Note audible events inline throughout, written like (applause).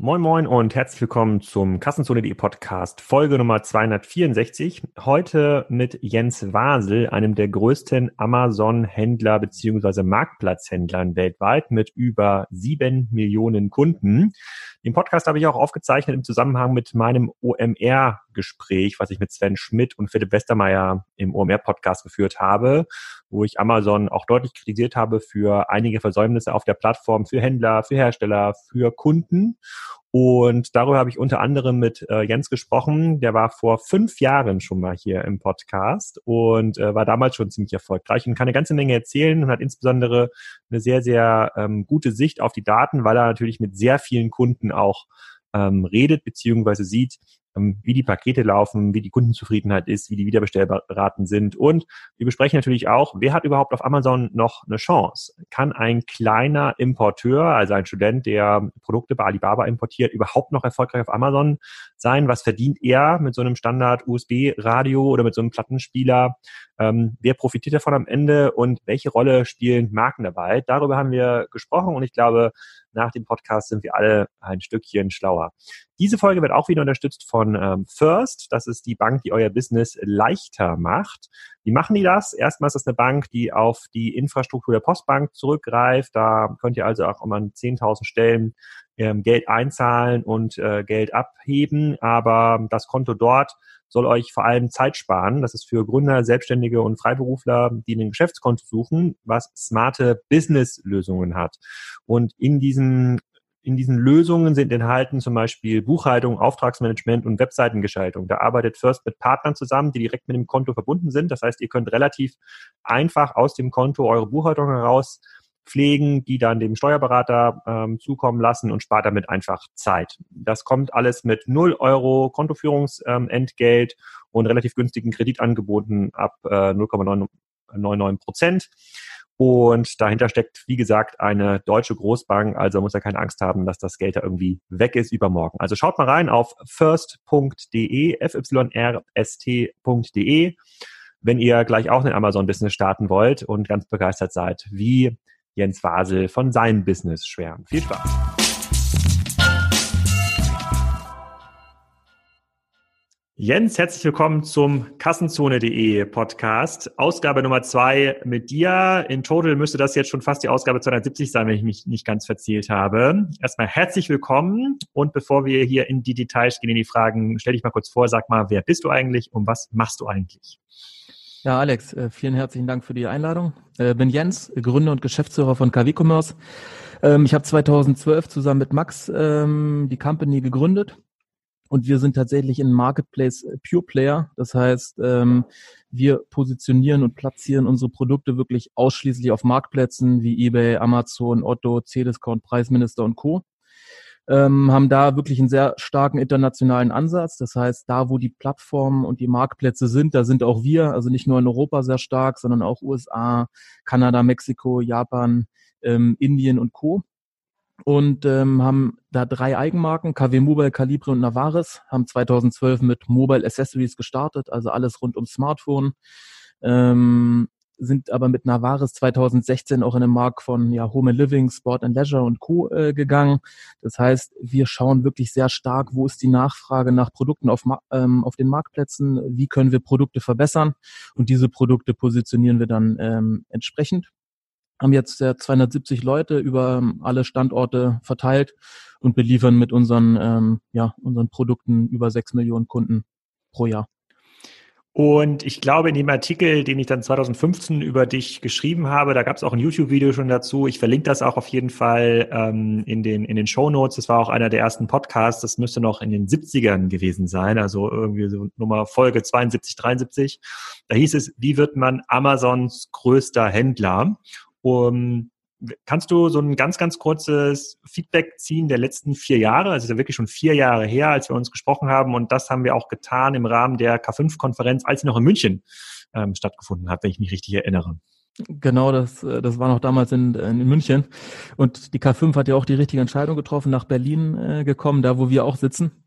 Moin Moin und herzlich willkommen zum Kassenzone.de Podcast, Folge Nummer 264. Heute mit Jens Wasel, einem der größten Amazon-Händler beziehungsweise Marktplatzhändlern weltweit mit über sieben Millionen Kunden. Den Podcast habe ich auch aufgezeichnet im Zusammenhang mit meinem OMR-Gespräch, was ich mit Sven Schmidt und Philipp Westermeier im OMR-Podcast geführt habe, wo ich Amazon auch deutlich kritisiert habe für einige Versäumnisse auf der Plattform für Händler, für Hersteller, für Kunden. Und darüber habe ich unter anderem mit äh, Jens gesprochen. Der war vor fünf Jahren schon mal hier im Podcast und äh, war damals schon ziemlich erfolgreich und kann eine ganze Menge erzählen und hat insbesondere eine sehr, sehr ähm, gute Sicht auf die Daten, weil er natürlich mit sehr vielen Kunden auch ähm, redet beziehungsweise sieht, wie die Pakete laufen, wie die Kundenzufriedenheit ist, wie die Wiederbestellraten sind. Und wir besprechen natürlich auch, wer hat überhaupt auf Amazon noch eine Chance? Kann ein kleiner Importeur, also ein Student, der Produkte bei Alibaba importiert, überhaupt noch erfolgreich auf Amazon sein? Was verdient er mit so einem Standard-USB-Radio oder mit so einem Plattenspieler? Ähm, wer profitiert davon am Ende und welche Rolle spielen Marken dabei? Darüber haben wir gesprochen und ich glaube, nach dem Podcast sind wir alle ein Stückchen schlauer. Diese Folge wird auch wieder unterstützt von ähm, First. Das ist die Bank, die euer Business leichter macht. Wie machen die das? Erstmal ist das eine Bank, die auf die Infrastruktur der Postbank zurückgreift. Da könnt ihr also auch immer an 10.000 Stellen ähm, Geld einzahlen und äh, Geld abheben. Aber das Konto dort soll euch vor allem Zeit sparen. Das ist für Gründer, Selbstständige und Freiberufler, die ein Geschäftskonto suchen, was smarte Business-Lösungen hat. Und in diesen in diesen Lösungen sind enthalten zum Beispiel Buchhaltung, Auftragsmanagement und Webseitengestaltung. Da arbeitet First mit Partnern zusammen, die direkt mit dem Konto verbunden sind. Das heißt, ihr könnt relativ einfach aus dem Konto eure Buchhaltung heraus pflegen, die dann dem Steuerberater ähm, zukommen lassen und spart damit einfach Zeit. Das kommt alles mit 0 Euro Kontoführungsentgelt ähm, und relativ günstigen Kreditangeboten ab äh, 0,99 Prozent. Und dahinter steckt, wie gesagt, eine deutsche Großbank. Also muss er keine Angst haben, dass das Geld da irgendwie weg ist übermorgen. Also schaut mal rein auf first.de, fyrst.de, wenn ihr gleich auch ein Amazon-Business starten wollt und ganz begeistert seid, wie Jens Wasel von seinem Business schwärmt. Viel Spaß! Jens, herzlich willkommen zum Kassenzone.de Podcast. Ausgabe Nummer zwei mit dir. In total müsste das jetzt schon fast die Ausgabe 270 sein, wenn ich mich nicht ganz verzählt habe. Erstmal herzlich willkommen. Und bevor wir hier in die Details gehen, in die Fragen, stell dich mal kurz vor, sag mal, wer bist du eigentlich und was machst du eigentlich? Ja, Alex, äh, vielen herzlichen Dank für die Einladung. Äh, bin Jens, Gründer und Geschäftsführer von KW Commerce. Ähm, ich habe 2012 zusammen mit Max ähm, die Company gegründet und wir sind tatsächlich ein Marketplace äh, Pure Player. Das heißt, ähm, wir positionieren und platzieren unsere Produkte wirklich ausschließlich auf Marktplätzen wie eBay, Amazon, Otto, C-Discount, Preisminister und Co ähm, haben da wirklich einen sehr starken internationalen Ansatz. Das heißt, da, wo die Plattformen und die Marktplätze sind, da sind auch wir, also nicht nur in Europa sehr stark, sondern auch USA, Kanada, Mexiko, Japan, ähm, Indien und Co. Und ähm, haben da drei Eigenmarken, KW Mobile, Calibre und Navaris, haben 2012 mit Mobile Accessories gestartet, also alles rund um Smartphone. Ähm, sind aber mit Navaris 2016 auch in den Markt von ja, Home and Living, Sport and Leisure und Co. Äh, gegangen. Das heißt, wir schauen wirklich sehr stark, wo ist die Nachfrage nach Produkten auf, ähm, auf den Marktplätzen, wie können wir Produkte verbessern und diese Produkte positionieren wir dann ähm, entsprechend. Haben jetzt äh, 270 Leute über ähm, alle Standorte verteilt und beliefern mit unseren, ähm, ja, unseren Produkten über sechs Millionen Kunden pro Jahr. Und ich glaube, in dem Artikel, den ich dann 2015 über dich geschrieben habe, da gab es auch ein YouTube-Video schon dazu. Ich verlinke das auch auf jeden Fall ähm, in den, in den Show Notes. Das war auch einer der ersten Podcasts. Das müsste noch in den 70ern gewesen sein. Also irgendwie so Nummer Folge 72, 73. Da hieß es, wie wird man Amazons größter Händler? Um, Kannst du so ein ganz, ganz kurzes Feedback ziehen der letzten vier Jahre? Also ist ja wirklich schon vier Jahre her, als wir uns gesprochen haben. Und das haben wir auch getan im Rahmen der K5-Konferenz, als sie noch in München ähm, stattgefunden hat, wenn ich mich richtig erinnere. Genau, das, äh, das war noch damals in, in München. Und die K5 hat ja auch die richtige Entscheidung getroffen, nach Berlin äh, gekommen, da wo wir auch sitzen.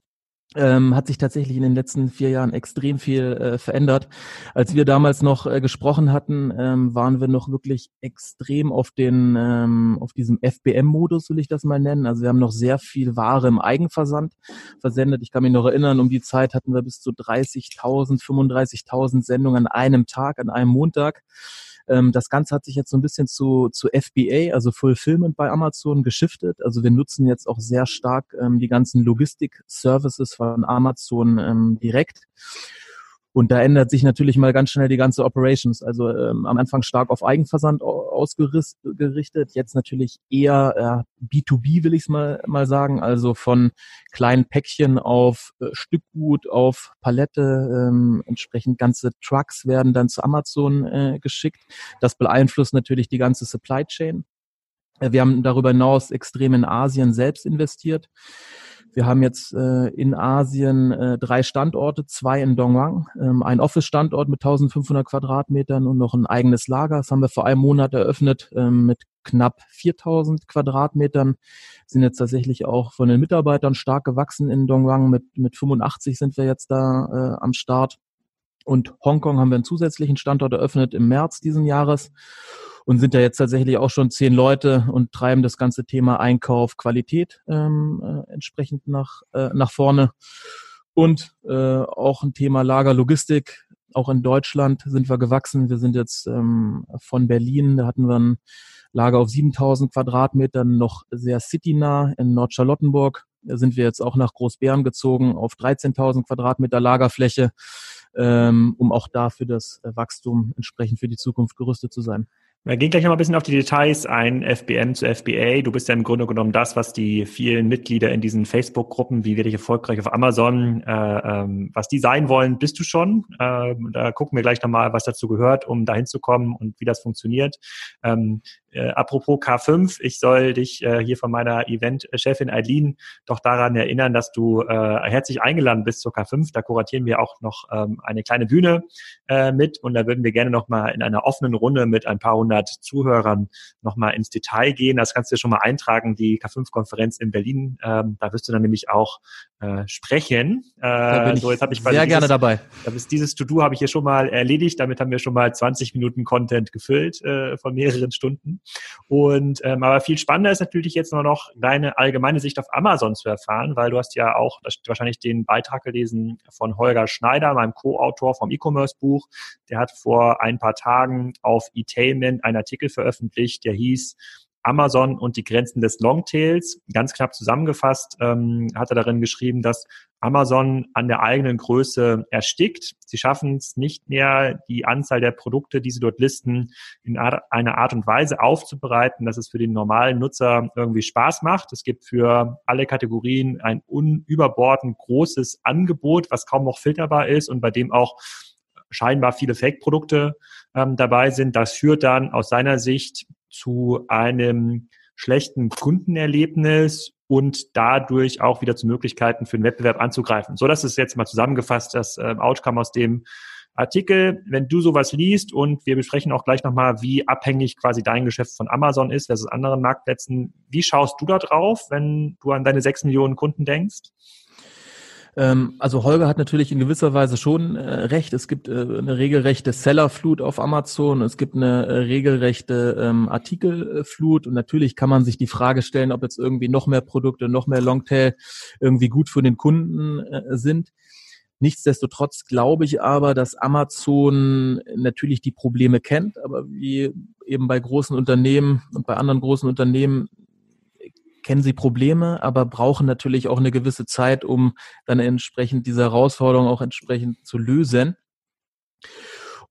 Ähm, hat sich tatsächlich in den letzten vier Jahren extrem viel äh, verändert. Als wir damals noch äh, gesprochen hatten, ähm, waren wir noch wirklich extrem auf den, ähm, auf diesem FBM-Modus, will ich das mal nennen. Also wir haben noch sehr viel Ware im Eigenversand versendet. Ich kann mich noch erinnern, um die Zeit hatten wir bis zu 30.000, 35.000 Sendungen an einem Tag, an einem Montag. Ähm, das Ganze hat sich jetzt so ein bisschen zu, zu FBA, also Fulfillment bei Amazon, geschiftet. Also wir nutzen jetzt auch sehr stark ähm, die ganzen Logistik-Services von Amazon ähm, direkt. Und da ändert sich natürlich mal ganz schnell die ganze Operations. Also ähm, am Anfang stark auf Eigenversand ausgerichtet, jetzt natürlich eher äh, B2B, will ich es mal, mal sagen. Also von kleinen Päckchen auf äh, Stückgut, auf Palette. Ähm, entsprechend ganze Trucks werden dann zu Amazon äh, geschickt. Das beeinflusst natürlich die ganze Supply Chain. Äh, wir haben darüber hinaus extrem in Asien selbst investiert. Wir haben jetzt äh, in Asien äh, drei Standorte, zwei in Dongwang, ähm, ein Office-Standort mit 1500 Quadratmetern und noch ein eigenes Lager. Das haben wir vor einem Monat eröffnet ähm, mit knapp 4000 Quadratmetern. Sind jetzt tatsächlich auch von den Mitarbeitern stark gewachsen in Dongwang. Mit, mit 85 sind wir jetzt da äh, am Start. Und Hongkong haben wir einen zusätzlichen Standort eröffnet im März diesen Jahres und sind da jetzt tatsächlich auch schon zehn Leute und treiben das ganze Thema Einkauf, Qualität ähm, äh, entsprechend nach, äh, nach vorne. Und äh, auch ein Thema Lagerlogistik. Auch in Deutschland sind wir gewachsen. Wir sind jetzt ähm, von Berlin, da hatten wir ein Lager auf 7000 Quadratmetern, noch sehr citynah in Nordcharlottenburg. Da sind wir jetzt auch nach Großbären gezogen auf 13.000 Quadratmeter Lagerfläche, ähm, um auch da für das Wachstum entsprechend für die Zukunft gerüstet zu sein. Wir gehen gleich noch ein bisschen auf die Details ein, FBM zu FBA. Du bist ja im Grunde genommen das, was die vielen Mitglieder in diesen Facebook-Gruppen, wie werde ich erfolgreich auf Amazon, äh, ähm, was die sein wollen, bist du schon. Äh, da gucken wir gleich nochmal, was dazu gehört, um dahin zu kommen und wie das funktioniert. Ähm, äh, apropos K5, ich soll dich äh, hier von meiner Event-Chefin Eileen doch daran erinnern, dass du äh, herzlich eingeladen bist zur K5. Da kuratieren wir auch noch ähm, eine kleine Bühne äh, mit und da würden wir gerne nochmal in einer offenen Runde mit ein paar Zuhörern nochmal ins Detail gehen. Das kannst du dir schon mal eintragen, die K5-Konferenz in Berlin. Ähm, da wirst du dann nämlich auch äh, sprechen. Äh, da bin so, jetzt hab ich sehr dieses, gerne dabei. Dieses To-Do habe ich hier schon mal erledigt. Damit haben wir schon mal 20 Minuten Content gefüllt äh, von mehreren Stunden. Und ähm, aber viel spannender ist natürlich jetzt nur noch deine allgemeine Sicht auf Amazon zu erfahren, weil du hast ja auch wahrscheinlich den Beitrag gelesen von Holger Schneider, meinem Co-Autor vom E-Commerce-Buch. Der hat vor ein paar Tagen auf E-Tainment einen Artikel veröffentlicht, der hieß Amazon und die Grenzen des Longtails. Ganz knapp zusammengefasst ähm, hat er darin geschrieben, dass Amazon an der eigenen Größe erstickt. Sie schaffen es nicht mehr, die Anzahl der Produkte, die sie dort listen, in einer Art und Weise aufzubereiten, dass es für den normalen Nutzer irgendwie Spaß macht. Es gibt für alle Kategorien ein unüberbordend großes Angebot, was kaum noch filterbar ist und bei dem auch scheinbar viele Fake-Produkte ähm, dabei sind. Das führt dann aus seiner Sicht zu einem schlechten Kundenerlebnis und dadurch auch wieder zu Möglichkeiten für den Wettbewerb anzugreifen. So, das ist jetzt mal zusammengefasst das äh, Outcome aus dem Artikel. Wenn du sowas liest und wir besprechen auch gleich nochmal, wie abhängig quasi dein Geschäft von Amazon ist versus anderen Marktplätzen. Wie schaust du da drauf, wenn du an deine sechs Millionen Kunden denkst? Ähm, also Holger hat natürlich in gewisser Weise schon äh, recht. Es gibt äh, eine regelrechte Sellerflut auf Amazon, es gibt eine äh, regelrechte ähm, Artikelflut und natürlich kann man sich die Frage stellen, ob jetzt irgendwie noch mehr Produkte, noch mehr Longtail irgendwie gut für den Kunden sind. Nichtsdestotrotz glaube ich aber, dass Amazon natürlich die Probleme kennt, aber wie eben bei großen Unternehmen und bei anderen großen Unternehmen kennen sie Probleme, aber brauchen natürlich auch eine gewisse Zeit, um dann entsprechend diese Herausforderung auch entsprechend zu lösen.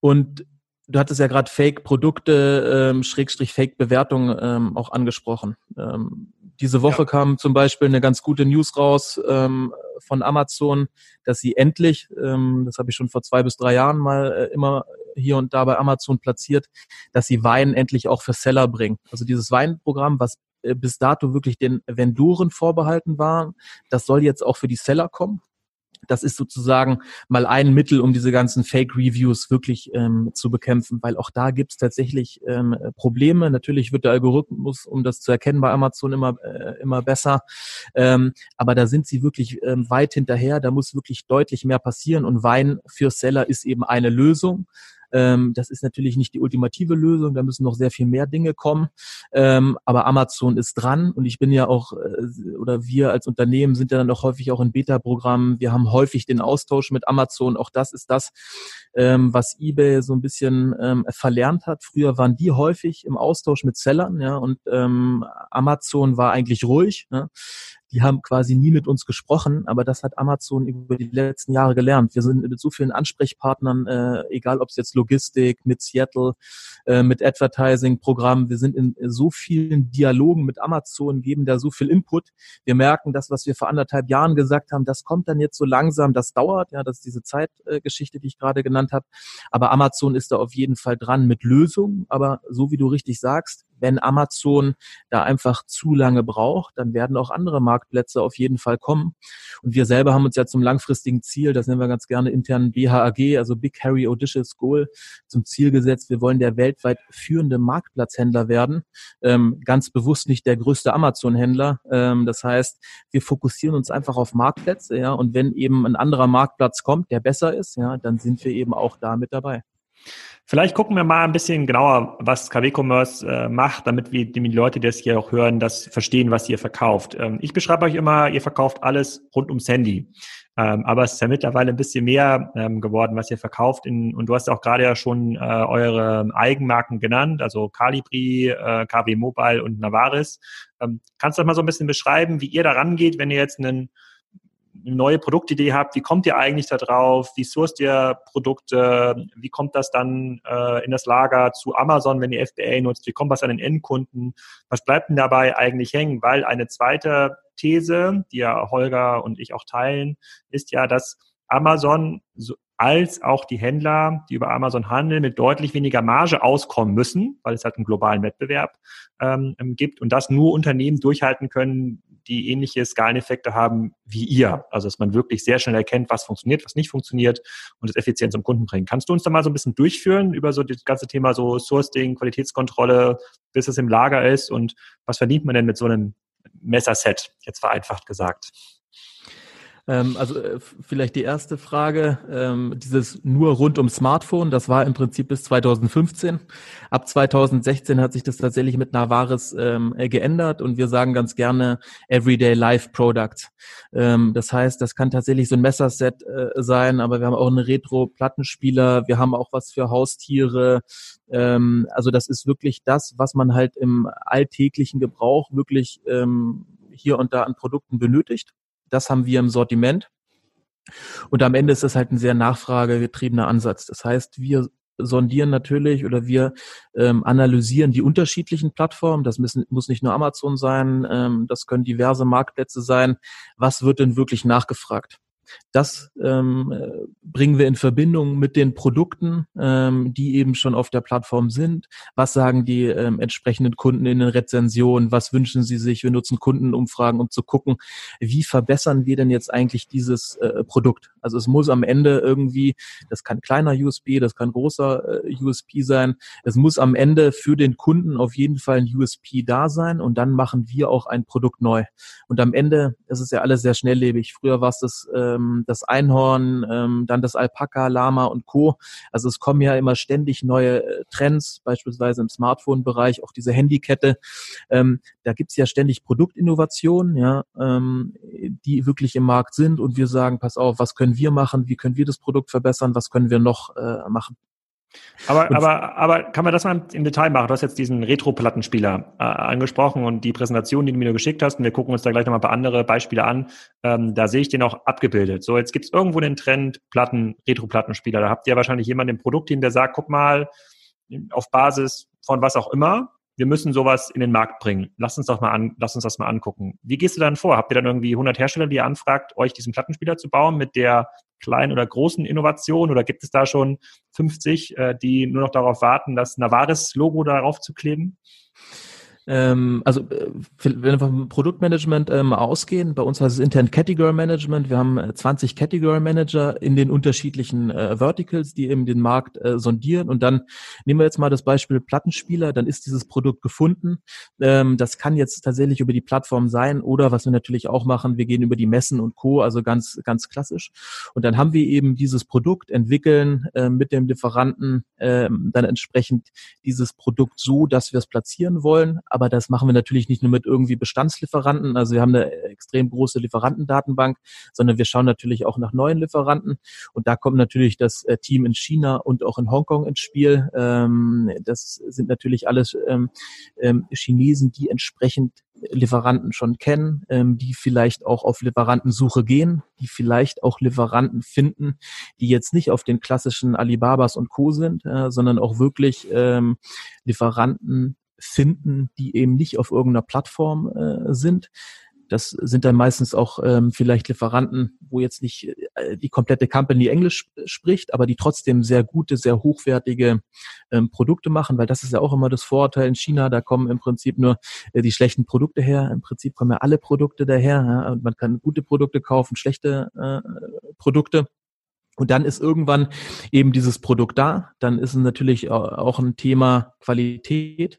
Und du hattest ja gerade Fake-Produkte, ähm, Schrägstrich Fake-Bewertungen ähm, auch angesprochen. Ähm, diese Woche ja. kam zum Beispiel eine ganz gute News raus ähm, von Amazon, dass sie endlich, ähm, das habe ich schon vor zwei bis drei Jahren mal äh, immer hier und da bei Amazon platziert, dass sie Wein endlich auch für Seller bringen. Also dieses Weinprogramm, was bis dato wirklich den Vendoren vorbehalten war. Das soll jetzt auch für die Seller kommen. das ist sozusagen mal ein Mittel, um diese ganzen Fake-Reviews wirklich ähm, zu bekämpfen, weil auch da gibt es tatsächlich ähm, Probleme. Natürlich wird der Algorithmus, um das zu erkennen, bei Amazon immer, äh, immer besser. Ähm, aber da sind sie wirklich ähm, weit hinterher. Da muss wirklich deutlich mehr passieren. Und Wein für Seller ist eben eine Lösung. Ähm, das ist natürlich nicht die ultimative Lösung, da müssen noch sehr viel mehr Dinge kommen. Ähm, aber Amazon ist dran und ich bin ja auch, äh, oder wir als Unternehmen sind ja dann auch häufig auch in Beta-Programmen. Wir haben häufig den Austausch mit Amazon. Auch das ist das, ähm, was eBay so ein bisschen ähm, verlernt hat. Früher waren die häufig im Austausch mit Sellern, ja, und ähm, Amazon war eigentlich ruhig. Ja die haben quasi nie mit uns gesprochen, aber das hat Amazon über die letzten Jahre gelernt. Wir sind mit so vielen Ansprechpartnern, äh, egal ob es jetzt Logistik, mit Seattle, äh, mit Advertising-Programmen, wir sind in so vielen Dialogen mit Amazon, geben da so viel Input. Wir merken, das, was wir vor anderthalb Jahren gesagt haben, das kommt dann jetzt so langsam, das dauert, ja, das ist diese Zeitgeschichte, äh, die ich gerade genannt habe. Aber Amazon ist da auf jeden Fall dran mit Lösungen. Aber so wie du richtig sagst, wenn Amazon da einfach zu lange braucht, dann werden auch andere Marktplätze auf jeden Fall kommen. Und wir selber haben uns ja zum langfristigen Ziel, das nennen wir ganz gerne intern BHAG, also Big Harry Audacious Goal, zum Ziel gesetzt. Wir wollen der weltweit führende Marktplatzhändler werden. Ähm, ganz bewusst nicht der größte Amazon-Händler. Ähm, das heißt, wir fokussieren uns einfach auf Marktplätze, ja. Und wenn eben ein anderer Marktplatz kommt, der besser ist, ja, dann sind wir eben auch da mit dabei. Vielleicht gucken wir mal ein bisschen genauer, was KW Commerce äh, macht, damit wir die Leute, die das hier auch hören, das verstehen, was ihr verkauft. Ähm, ich beschreibe euch immer, ihr verkauft alles rund ums Handy. Ähm, aber es ist ja mittlerweile ein bisschen mehr ähm, geworden, was ihr verkauft. In, und du hast auch gerade ja schon äh, eure Eigenmarken genannt, also Calibri, äh, KW Mobile und Navaris. Ähm, kannst du das mal so ein bisschen beschreiben, wie ihr da rangeht, wenn ihr jetzt einen eine neue Produktidee habt, wie kommt ihr eigentlich da drauf? Wie sourced ihr Produkte? Wie kommt das dann äh, in das Lager zu Amazon, wenn ihr FBA nutzt? Wie kommt das an den Endkunden? Was bleibt denn dabei eigentlich hängen? Weil eine zweite These, die ja Holger und ich auch teilen, ist ja, dass Amazon als auch die Händler, die über Amazon handeln, mit deutlich weniger Marge auskommen müssen, weil es halt einen globalen Wettbewerb ähm, gibt und das nur Unternehmen durchhalten können, die ähnliche Skaleneffekte haben wie ihr. Also dass man wirklich sehr schnell erkennt, was funktioniert, was nicht funktioniert und es effizient zum Kunden bringt. Kannst du uns da mal so ein bisschen durchführen über so das ganze Thema so Sourcing, Qualitätskontrolle, bis es im Lager ist und was verdient man denn mit so einem Messerset, jetzt vereinfacht gesagt? Ähm, also äh, vielleicht die erste Frage, ähm, dieses nur rund um Smartphone, das war im Prinzip bis 2015. Ab 2016 hat sich das tatsächlich mit Navaris ähm, äh, geändert und wir sagen ganz gerne Everyday Life Product. Ähm, das heißt, das kann tatsächlich so ein Messerset äh, sein, aber wir haben auch einen Retro-Plattenspieler, wir haben auch was für Haustiere. Ähm, also das ist wirklich das, was man halt im alltäglichen Gebrauch wirklich ähm, hier und da an Produkten benötigt. Das haben wir im Sortiment. Und am Ende ist das halt ein sehr nachfragegetriebener Ansatz. Das heißt, wir sondieren natürlich oder wir ähm, analysieren die unterschiedlichen Plattformen. Das müssen, muss nicht nur Amazon sein, ähm, das können diverse Marktplätze sein. Was wird denn wirklich nachgefragt? Das ähm, bringen wir in Verbindung mit den Produkten, ähm, die eben schon auf der Plattform sind. Was sagen die ähm, entsprechenden Kunden in den Rezensionen? Was wünschen sie sich? Wir nutzen Kundenumfragen, um zu gucken, wie verbessern wir denn jetzt eigentlich dieses äh, Produkt? Also es muss am Ende irgendwie, das kann kleiner USB, das kann großer äh, USP sein. Es muss am Ende für den Kunden auf jeden Fall ein USP da sein und dann machen wir auch ein Produkt neu. Und am Ende ist ja alles sehr schnelllebig. Früher war es das äh, ähm, das Einhorn, ähm, dann das Alpaka, Lama und Co. Also es kommen ja immer ständig neue äh, Trends, beispielsweise im Smartphone-Bereich, auch diese Handykette. Ähm, da gibt's ja ständig Produktinnovationen, ja, ähm, die wirklich im Markt sind und wir sagen, pass auf, was können wir machen, wie können wir das Produkt verbessern, was können wir noch äh, machen. Aber, aber, aber kann man das mal im Detail machen? Du hast jetzt diesen Retro-Plattenspieler äh, angesprochen und die Präsentation, die du mir geschickt hast, und wir gucken uns da gleich nochmal ein paar andere Beispiele an, ähm, da sehe ich den auch abgebildet. So, jetzt gibt es irgendwo den Trend Platten, Retro-Plattenspieler. Da habt ihr wahrscheinlich jemanden im Produktteam, der sagt, guck mal, auf Basis von was auch immer, wir müssen sowas in den Markt bringen. Lass uns doch mal an, lass uns das mal angucken. Wie gehst du dann vor? Habt ihr dann irgendwie 100 Hersteller, die ihr anfragt, euch diesen Plattenspieler zu bauen mit der kleinen oder großen Innovation oder gibt es da schon 50, äh, die nur noch darauf warten, das Navaris-Logo darauf zu kleben? Ähm, also äh, wenn wir vom Produktmanagement ähm, ausgehen, bei uns heißt es intern Category Management. Wir haben 20 äh, Category Manager in den unterschiedlichen äh, Verticals, die eben den Markt äh, sondieren. Und dann nehmen wir jetzt mal das Beispiel Plattenspieler, dann ist dieses Produkt gefunden. Ähm, das kann jetzt tatsächlich über die Plattform sein oder was wir natürlich auch machen, wir gehen über die Messen und Co., also ganz, ganz klassisch. Und dann haben wir eben dieses Produkt entwickeln äh, mit dem Lieferanten äh, dann entsprechend dieses Produkt so, dass wir es platzieren wollen. Aber aber das machen wir natürlich nicht nur mit irgendwie Bestandslieferanten. Also wir haben eine extrem große Lieferantendatenbank, sondern wir schauen natürlich auch nach neuen Lieferanten. Und da kommt natürlich das äh, Team in China und auch in Hongkong ins Spiel. Ähm, das sind natürlich alles ähm, ähm, Chinesen, die entsprechend Lieferanten schon kennen, die vielleicht auch auf Lieferantensuche gehen, die vielleicht auch Lieferanten finden, die jetzt nicht auf den klassischen Alibabas und Co. sind, äh, sondern auch wirklich Lieferanten finden, die eben nicht auf irgendeiner Plattform äh, sind. Das sind dann meistens auch ähm, vielleicht Lieferanten, wo jetzt nicht äh, die komplette Company Englisch spricht, aber die trotzdem sehr gute, sehr hochwertige ähm, Produkte machen, weil das ist ja auch immer das Vorurteil in China. Da kommen im Prinzip nur äh, die schlechten Produkte her. Im Prinzip kommen ja alle Produkte daher. Ja, und man kann gute Produkte kaufen, schlechte äh, Produkte. Und dann ist irgendwann eben dieses Produkt da. Dann ist es natürlich auch ein Thema Qualität.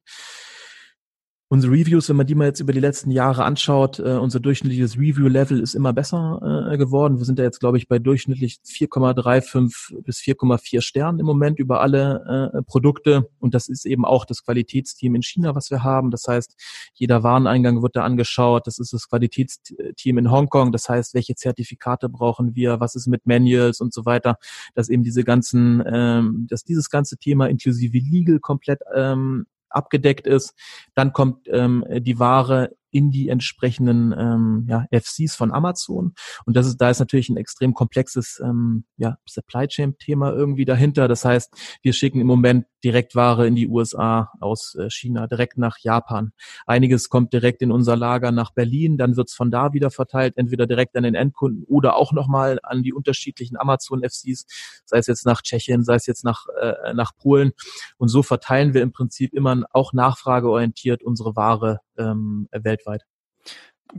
Unsere Reviews, wenn man die mal jetzt über die letzten Jahre anschaut, äh, unser durchschnittliches Review-Level ist immer besser äh, geworden. Wir sind da jetzt, glaube ich, bei durchschnittlich 4,35 bis 4,4 Sternen im Moment über alle äh, Produkte. Und das ist eben auch das Qualitätsteam in China, was wir haben. Das heißt, jeder Wareneingang wird da angeschaut. Das ist das Qualitätsteam in Hongkong. Das heißt, welche Zertifikate brauchen wir? Was ist mit Manuals und so weiter? Dass eben diese ganzen, ähm, dass dieses ganze Thema inklusive Legal komplett ähm, abgedeckt ist. Dann kommt ähm, die Ware in die entsprechenden ähm, ja, FCs von Amazon. Und das ist, da ist natürlich ein extrem komplexes ähm, ja, Supply Chain Thema irgendwie dahinter. Das heißt, wir schicken im Moment Direktware in die USA aus äh, China, direkt nach Japan. Einiges kommt direkt in unser Lager nach Berlin, dann wird's von da wieder verteilt, entweder direkt an den Endkunden oder auch nochmal an die unterschiedlichen Amazon FCs, sei es jetzt nach Tschechien, sei es jetzt nach, äh, nach Polen. Und so verteilen wir im Prinzip immer auch nachfrageorientiert unsere Ware ähm, weltweit.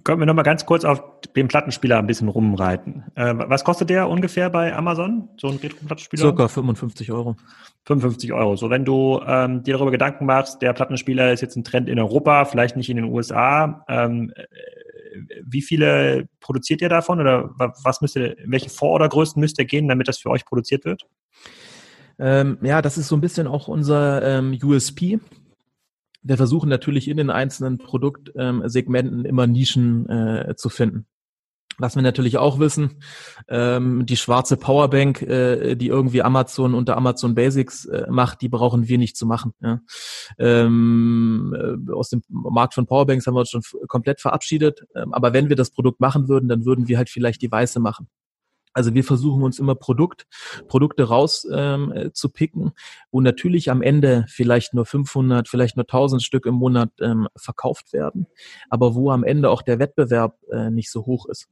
Können wir nochmal ganz kurz auf den Plattenspieler ein bisschen rumreiten. Äh, was kostet der ungefähr bei Amazon, so ein Retro-Plattenspieler? Circa 55 Euro. 55 Euro. So, wenn du ähm, dir darüber Gedanken machst, der Plattenspieler ist jetzt ein Trend in Europa, vielleicht nicht in den USA. Ähm, äh, wie viele produziert ihr davon oder was müsst ihr, welche Vorordergrößen müsst ihr gehen, damit das für euch produziert wird? Ähm, ja, das ist so ein bisschen auch unser ähm, USP. Wir versuchen natürlich in den einzelnen Produktsegmenten ähm, immer Nischen äh, zu finden. Was wir natürlich auch wissen, ähm, die schwarze Powerbank, äh, die irgendwie Amazon unter Amazon Basics äh, macht, die brauchen wir nicht zu machen. Ja. Ähm, äh, aus dem Markt von Powerbanks haben wir uns schon komplett verabschiedet. Ähm, aber wenn wir das Produkt machen würden, dann würden wir halt vielleicht die weiße machen. Also wir versuchen uns immer Produkt, Produkte raus ähm, äh, zu picken, wo natürlich am Ende vielleicht nur 500, vielleicht nur 1000 Stück im Monat ähm, verkauft werden, aber wo am Ende auch der Wettbewerb äh, nicht so hoch ist.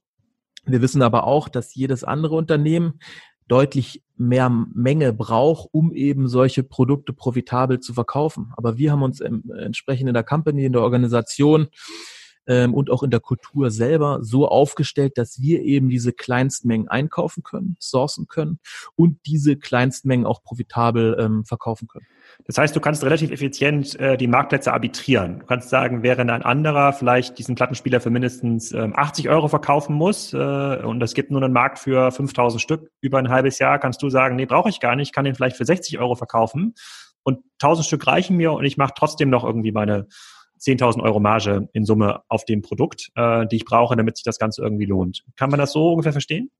Wir wissen aber auch, dass jedes andere Unternehmen deutlich mehr Menge braucht, um eben solche Produkte profitabel zu verkaufen. Aber wir haben uns entsprechend in der Company, in der Organisation ähm, und auch in der Kultur selber so aufgestellt, dass wir eben diese Kleinstmengen einkaufen können, sourcen können und diese Kleinstmengen auch profitabel ähm, verkaufen können. Das heißt, du kannst relativ effizient äh, die Marktplätze arbitrieren. Du kannst sagen, während ein anderer vielleicht diesen Plattenspieler für mindestens ähm, 80 Euro verkaufen muss äh, und es gibt nur einen Markt für 5000 Stück über ein halbes Jahr, kannst du sagen, nee, brauche ich gar nicht, kann den vielleicht für 60 Euro verkaufen und 1000 Stück reichen mir und ich mache trotzdem noch irgendwie meine 10.000 Euro Marge in Summe auf dem Produkt, äh, die ich brauche, damit sich das Ganze irgendwie lohnt. Kann man das so ungefähr verstehen?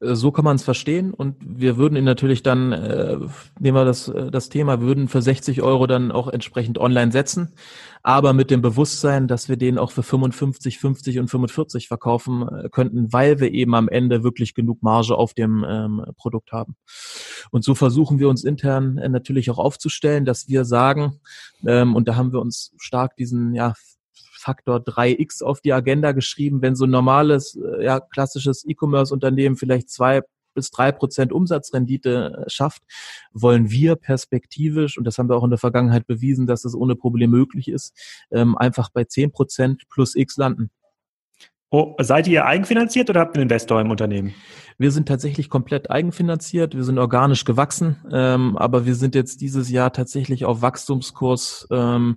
Äh, so kann man es verstehen und wir würden ihn natürlich dann, äh, nehmen wir das, äh, das Thema, würden für 60 Euro dann auch entsprechend online setzen, aber mit dem Bewusstsein, dass wir den auch für 55, 50 und 45 verkaufen äh, könnten, weil wir eben am Ende wirklich genug Marge auf dem ähm, Produkt haben. Und so versuchen wir uns intern natürlich auch aufzustellen, dass wir sagen, ähm, und da haben wir uns stark diesen, ja, Faktor 3x auf die Agenda geschrieben, wenn so ein normales, äh, ja, klassisches E-Commerce-Unternehmen vielleicht zwei bis drei Prozent Umsatzrendite äh, schafft, wollen wir perspektivisch, und das haben wir auch in der Vergangenheit bewiesen, dass das ohne Problem möglich ist, ähm, einfach bei zehn Prozent plus X landen. Oh, seid ihr eigenfinanziert oder habt ihr einen Investor im Unternehmen? Wir sind tatsächlich komplett eigenfinanziert. Wir sind organisch gewachsen, ähm, aber wir sind jetzt dieses Jahr tatsächlich auf Wachstumskurs ähm,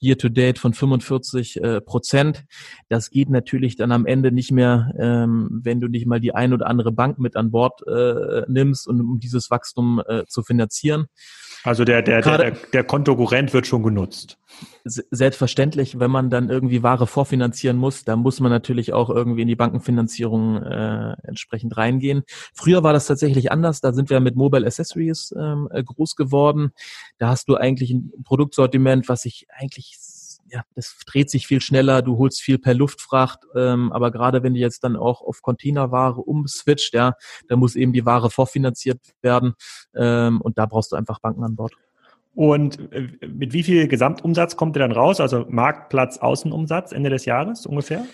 year to date von 45 äh, Prozent. Das geht natürlich dann am Ende nicht mehr, ähm, wenn du nicht mal die ein oder andere Bank mit an Bord äh, nimmst, um dieses Wachstum äh, zu finanzieren. Also der, der, der, der, der Kontokurrent wird schon genutzt. Selbstverständlich, wenn man dann irgendwie Ware vorfinanzieren muss, dann muss man natürlich auch irgendwie in die Bankenfinanzierung äh, entsprechend reingehen. Früher war das tatsächlich anders, da sind wir mit Mobile Accessories ähm, äh, groß geworden. Da hast du eigentlich ein Produktsortiment, was sich eigentlich ja, das dreht sich viel schneller, du holst viel per Luftfracht, ähm, aber gerade wenn du jetzt dann auch auf Containerware umswitcht, ja, da muss eben die Ware vorfinanziert werden ähm, und da brauchst du einfach Banken an Bord. Und äh, mit wie viel Gesamtumsatz kommt ihr dann raus? Also Marktplatz, Außenumsatz Ende des Jahres ungefähr?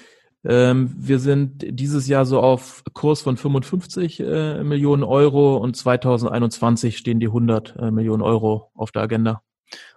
Ähm, wir sind dieses Jahr so auf Kurs von 55 äh, Millionen Euro und 2021 stehen die 100 äh, Millionen Euro auf der Agenda.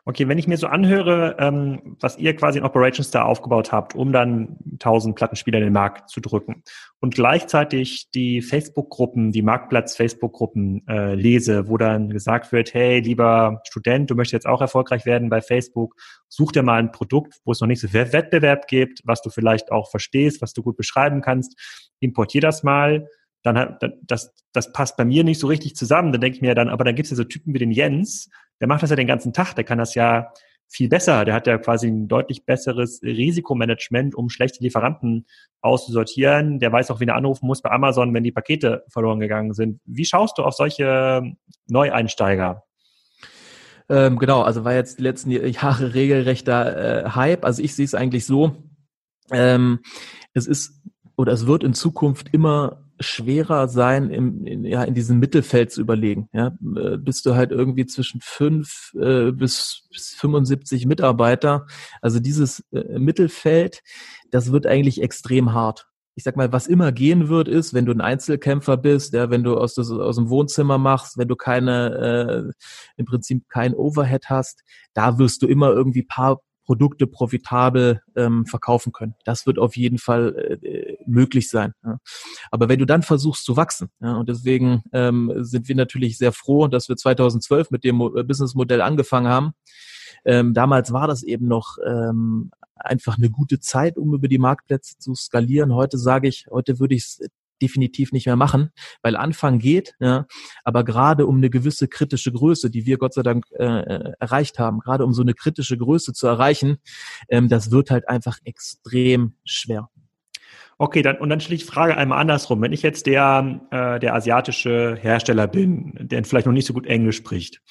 Okay, wenn ich mir so anhöre, ähm, was ihr quasi in Operations da aufgebaut habt, um dann 1000 Plattenspieler in den Markt zu drücken und gleichzeitig die Facebook-Gruppen, die Marktplatz-Facebook-Gruppen äh, lese, wo dann gesagt wird, hey, lieber Student, du möchtest jetzt auch erfolgreich werden bei Facebook, such dir mal ein Produkt, wo es noch nicht so Wettbewerb gibt, was du vielleicht auch verstehst, was du gut beschreiben kannst, importier das mal, dann hat, das, das passt bei mir nicht so richtig zusammen. Dann denke ich mir dann, aber dann gibt es ja so Typen wie den Jens, der macht das ja den ganzen Tag, der kann das ja viel besser. Der hat ja quasi ein deutlich besseres Risikomanagement, um schlechte Lieferanten auszusortieren. Der weiß auch, wie er anrufen muss bei Amazon, wenn die Pakete verloren gegangen sind. Wie schaust du auf solche Neueinsteiger? Ähm, genau, also war jetzt die letzten Jahre regelrechter äh, Hype. Also ich sehe es eigentlich so. Ähm, es ist oder es wird in Zukunft immer schwerer sein, im, in, ja, in diesem Mittelfeld zu überlegen. Ja? Äh, bist du halt irgendwie zwischen fünf äh, bis, bis 75 Mitarbeiter. Also dieses äh, Mittelfeld, das wird eigentlich extrem hart. Ich sag mal, was immer gehen wird, ist, wenn du ein Einzelkämpfer bist, ja, wenn du aus, das, aus dem Wohnzimmer machst, wenn du keine, äh, im Prinzip kein Overhead hast, da wirst du immer irgendwie paar Produkte profitabel ähm, verkaufen können. Das wird auf jeden Fall äh, möglich sein. Ja. Aber wenn du dann versuchst zu wachsen, ja, und deswegen ähm, sind wir natürlich sehr froh, dass wir 2012 mit dem äh, Businessmodell angefangen haben. Ähm, damals war das eben noch ähm, einfach eine gute Zeit, um über die Marktplätze zu skalieren. Heute sage ich, heute würde ich es definitiv nicht mehr machen, weil Anfang geht, ja, aber gerade um eine gewisse kritische Größe, die wir Gott sei Dank äh, erreicht haben, gerade um so eine kritische Größe zu erreichen, ähm, das wird halt einfach extrem schwer. Okay, dann und dann stelle ich die Frage einmal andersrum. Wenn ich jetzt der, äh, der asiatische Hersteller bin, der vielleicht noch nicht so gut Englisch spricht,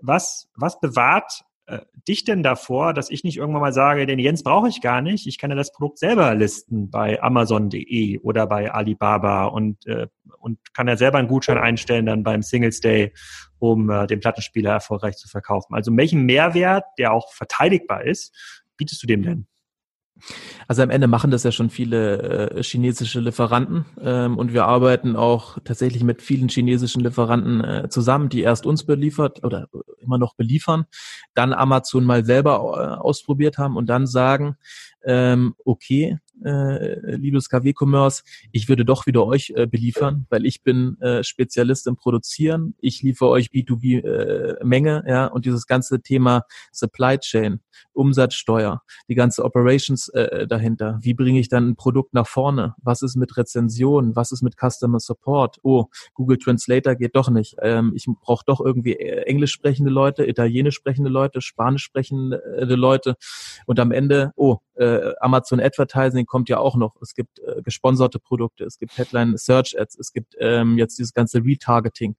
was, was bewahrt äh, dich denn davor, dass ich nicht irgendwann mal sage, den Jens brauche ich gar nicht, ich kann ja das Produkt selber listen bei Amazon.de oder bei Alibaba und, äh, und kann ja selber einen Gutschein einstellen dann beim Singles Day, um äh, den Plattenspieler erfolgreich zu verkaufen. Also welchen Mehrwert, der auch verteidigbar ist, bietest du dem denn? Also am Ende machen das ja schon viele äh, chinesische Lieferanten ähm, und wir arbeiten auch tatsächlich mit vielen chinesischen Lieferanten äh, zusammen, die erst uns beliefert oder immer noch beliefern, dann Amazon mal selber äh, ausprobiert haben und dann sagen, ähm, okay, äh, liebes KW-Commerce, ich würde doch wieder euch äh, beliefern, weil ich bin äh, Spezialist im Produzieren. Ich liefere euch B2B-Menge, äh, ja, und dieses ganze Thema Supply Chain, Umsatzsteuer, die ganze Operations äh, dahinter. Wie bringe ich dann ein Produkt nach vorne? Was ist mit Rezension? Was ist mit Customer Support? Oh, Google Translator geht doch nicht. Ähm, ich brauche doch irgendwie äh, englisch sprechende Leute, italienisch sprechende Leute, spanisch sprechende Leute. Und am Ende, oh, äh, Amazon Advertising kommt ja auch noch. Es gibt äh, gesponserte Produkte, es gibt Headline Search Ads, es gibt ähm, jetzt dieses ganze Retargeting.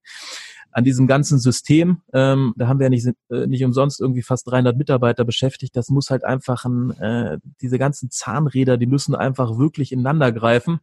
An diesem ganzen System, ähm, da haben wir ja nicht, äh, nicht umsonst irgendwie fast 300 Mitarbeiter beschäftigt. Das muss halt einfach ein, äh, diese ganzen Zahnräder, die müssen einfach wirklich ineinander greifen.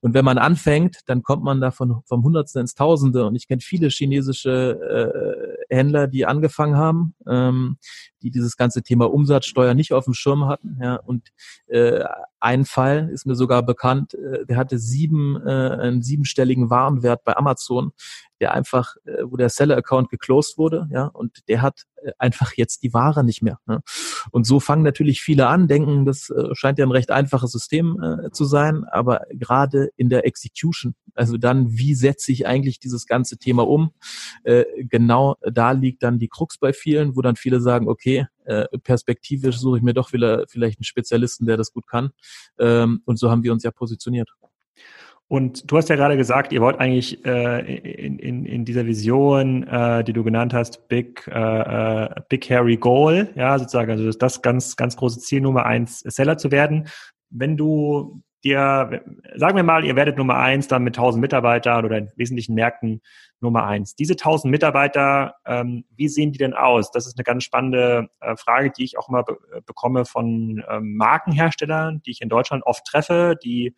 Und wenn man anfängt, dann kommt man da von, vom Hundertste ins Tausende. Und ich kenne viele chinesische Händler, die angefangen haben, ähm, die dieses ganze Thema Umsatzsteuer nicht auf dem Schirm hatten. Ja, und äh, ein Fall ist mir sogar bekannt, äh, der hatte sieben, äh, einen siebenstelligen Warenwert bei Amazon, der einfach, äh, wo der Seller-Account geclosed wurde, ja, und der hat äh, einfach jetzt die Ware nicht mehr. Ne? Und so fangen natürlich viele an, denken, das äh, scheint ja ein recht einfaches System äh, zu sein, aber gerade in der Execution, also dann, wie setze ich eigentlich dieses ganze Thema um, äh, genau da liegt dann die Krux bei vielen, wo dann viele sagen, okay, äh, perspektivisch suche ich mir doch wieder vielleicht einen Spezialisten, der das gut kann. Ähm, und so haben wir uns ja positioniert. Und du hast ja gerade gesagt, ihr wollt eigentlich äh, in, in, in dieser Vision, äh, die du genannt hast, Big, äh, äh Big Harry Goal, ja, sozusagen, also das ganz, ganz große Ziel Nummer eins, Seller zu werden. Wenn du dir, sagen wir mal, ihr werdet Nummer eins dann mit 1000 Mitarbeitern oder in wesentlichen Märkten Nummer eins. Diese 1000 Mitarbeiter, ähm, wie sehen die denn aus? Das ist eine ganz spannende äh, Frage, die ich auch mal be bekomme von ähm, Markenherstellern, die ich in Deutschland oft treffe, die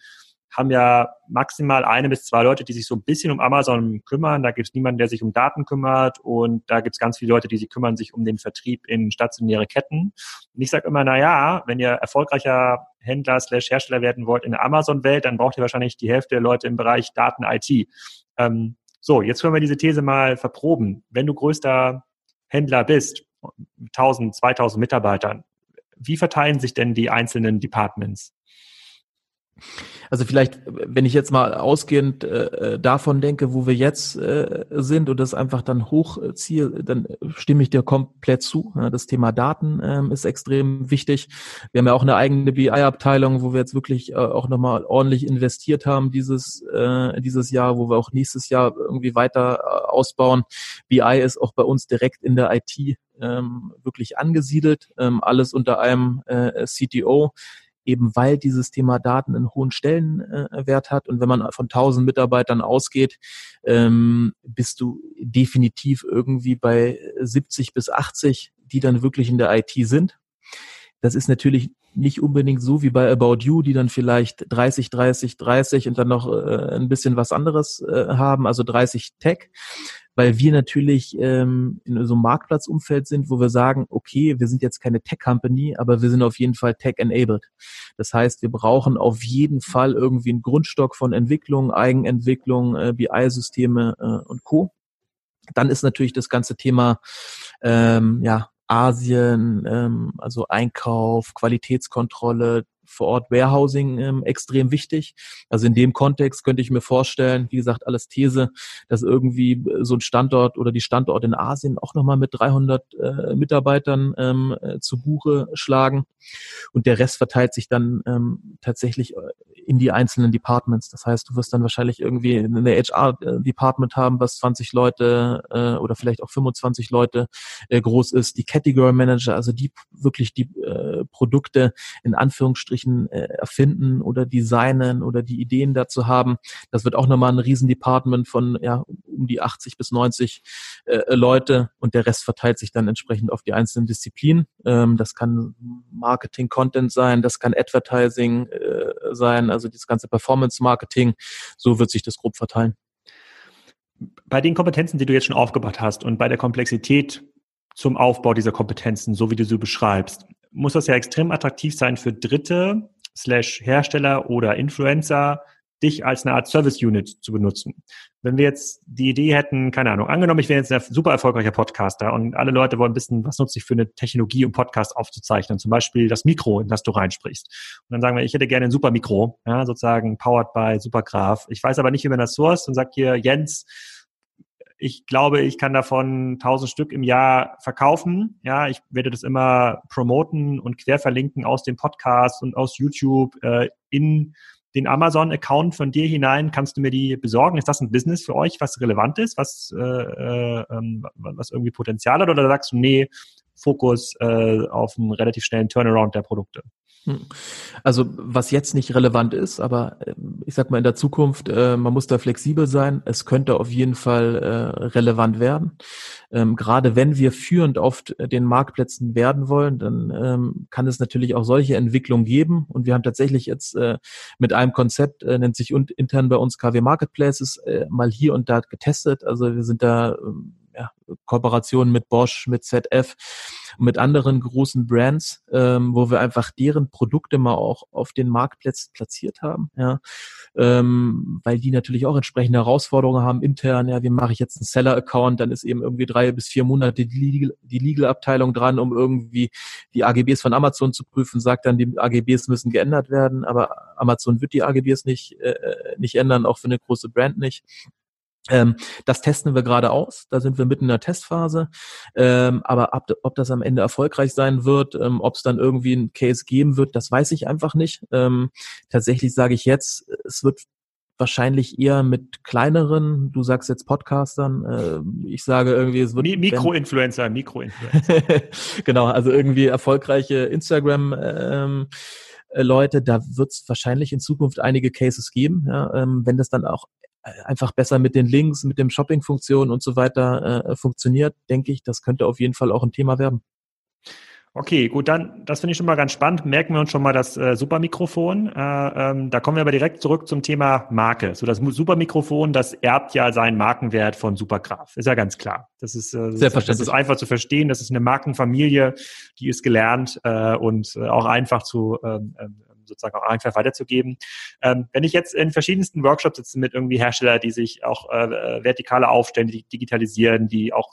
haben ja maximal eine bis zwei Leute, die sich so ein bisschen um Amazon kümmern. Da gibt es niemanden, der sich um Daten kümmert und da gibt es ganz viele Leute, die sich kümmern sich um den Vertrieb in stationäre Ketten. Und ich sage immer, na ja, wenn ihr erfolgreicher Händler slash Hersteller werden wollt in der Amazon-Welt, dann braucht ihr wahrscheinlich die Hälfte der Leute im Bereich Daten-IT. Ähm, so, jetzt können wir diese These mal verproben. Wenn du größter Händler bist, 1000, 2000 Mitarbeitern, wie verteilen sich denn die einzelnen Departments? Also vielleicht, wenn ich jetzt mal ausgehend äh, davon denke, wo wir jetzt äh, sind und das einfach dann hochziehe, dann stimme ich dir komplett zu. Das Thema Daten ähm, ist extrem wichtig. Wir haben ja auch eine eigene BI-Abteilung, wo wir jetzt wirklich äh, auch nochmal ordentlich investiert haben dieses, äh, dieses Jahr, wo wir auch nächstes Jahr irgendwie weiter äh, ausbauen. BI ist auch bei uns direkt in der IT ähm, wirklich angesiedelt, ähm, alles unter einem äh, CTO eben weil dieses Thema Daten einen hohen Stellenwert hat. Und wenn man von 1000 Mitarbeitern ausgeht, ähm, bist du definitiv irgendwie bei 70 bis 80, die dann wirklich in der IT sind. Das ist natürlich nicht unbedingt so wie bei About You, die dann vielleicht 30, 30, 30 und dann noch äh, ein bisschen was anderes äh, haben, also 30 Tech weil wir natürlich ähm, in so einem Marktplatzumfeld sind, wo wir sagen, okay, wir sind jetzt keine Tech-Company, aber wir sind auf jeden Fall Tech-enabled. Das heißt, wir brauchen auf jeden Fall irgendwie einen Grundstock von Entwicklung, Eigenentwicklung, äh, BI-Systeme äh, und Co. Dann ist natürlich das ganze Thema ähm, ja, Asien, ähm, also Einkauf, Qualitätskontrolle, vor Ort Warehousing ähm, extrem wichtig. Also in dem Kontext könnte ich mir vorstellen, wie gesagt, alles These, dass irgendwie äh, so ein Standort oder die Standorte in Asien auch nochmal mit 300 äh, Mitarbeitern ähm, äh, zu Buche schlagen. Und der Rest verteilt sich dann ähm, tatsächlich äh, in die einzelnen Departments. Das heißt, du wirst dann wahrscheinlich irgendwie eine HR-Department haben, was 20 Leute äh, oder vielleicht auch 25 Leute äh, groß ist. Die Category Manager, also die wirklich die äh, Produkte in Anführungsstrichen äh, erfinden oder designen oder die Ideen dazu haben. Das wird auch nochmal ein Riesendepartment von ja, um die 80 bis 90 äh, Leute und der Rest verteilt sich dann entsprechend auf die einzelnen Disziplinen. Ähm, das kann Marketing, Content sein, das kann Advertising äh, sein, also das ganze Performance-Marketing. So wird sich das grob verteilen. Bei den Kompetenzen, die du jetzt schon aufgebaut hast und bei der Komplexität zum Aufbau dieser Kompetenzen, so wie du sie beschreibst, muss das ja extrem attraktiv sein für Dritte, slash Hersteller oder Influencer, dich als eine Art Service Unit zu benutzen. Wenn wir jetzt die Idee hätten, keine Ahnung, angenommen, ich wäre jetzt ein super erfolgreicher Podcaster und alle Leute wollen wissen, was nutze ich für eine Technologie, um Podcast aufzuzeichnen, zum Beispiel das Mikro, in das du reinsprichst. Und dann sagen wir, ich hätte gerne ein super Mikro, ja, sozusagen powered by Supergraph. Ich weiß aber nicht, wie man das source und sagt hier, Jens, ich glaube, ich kann davon 1000 Stück im Jahr verkaufen. Ja, ich werde das immer promoten und querverlinken aus dem Podcast und aus YouTube äh, in den Amazon-Account von dir hinein, kannst du mir die besorgen? Ist das ein Business für euch, was relevant ist, was, äh, äh, ähm, was irgendwie Potenzial hat? Oder sagst du, nee, Fokus äh, auf einen relativ schnellen Turnaround der Produkte? Hm. Also was jetzt nicht relevant ist, aber äh, ich sag mal in der Zukunft, äh, man muss da flexibel sein. Es könnte auf jeden Fall äh, relevant werden. Ähm, gerade wenn wir führend auf den Marktplätzen werden wollen, dann ähm, kann es natürlich auch solche Entwicklungen geben. Und wir haben tatsächlich jetzt äh, mit einem Konzept, äh, nennt sich intern bei uns KW Marketplaces, äh, mal hier und da getestet. Also wir sind da ähm, ja, Kooperationen mit Bosch, mit ZF, mit anderen großen Brands, ähm, wo wir einfach deren Produkte mal auch auf den Marktplatz platziert haben, ja, ähm, weil die natürlich auch entsprechende Herausforderungen haben intern. Ja, wie mache ich jetzt einen Seller-Account? Dann ist eben irgendwie drei bis vier Monate die Legal, die Legal-Abteilung dran, um irgendwie die AGBs von Amazon zu prüfen, sagt dann, die AGBs müssen geändert werden, aber Amazon wird die AGBs nicht äh, nicht ändern, auch für eine große Brand nicht. Ähm, das testen wir gerade aus. Da sind wir mitten in der Testphase. Ähm, aber ab, ob das am Ende erfolgreich sein wird, ähm, ob es dann irgendwie einen Case geben wird, das weiß ich einfach nicht. Ähm, tatsächlich sage ich jetzt, es wird wahrscheinlich eher mit kleineren, du sagst jetzt Podcastern, äh, ich sage irgendwie, es wird... Mikroinfluencer, Mikroinfluencer. (laughs) genau, also irgendwie erfolgreiche Instagram- ähm, äh, Leute, da wird es wahrscheinlich in Zukunft einige Cases geben, ja, ähm, wenn das dann auch einfach besser mit den Links, mit dem Shopping-Funktionen und so weiter äh, funktioniert, denke ich, das könnte auf jeden Fall auch ein Thema werden. Okay, gut, dann, das finde ich schon mal ganz spannend. Merken wir uns schon mal das äh, Supermikrofon. Äh, ähm, da kommen wir aber direkt zurück zum Thema Marke. So, das Supermikrofon, das erbt ja seinen Markenwert von Supergraph. Ist ja ganz klar. Das ist, äh, das ist einfach zu verstehen. Das ist eine Markenfamilie, die ist gelernt äh, und äh, auch einfach zu, ähm, ähm, sozusagen auch einfach weiterzugeben. Ähm, wenn ich jetzt in verschiedensten Workshops sitze mit irgendwie Hersteller, die sich auch äh, vertikale aufstellen, die digitalisieren, die auch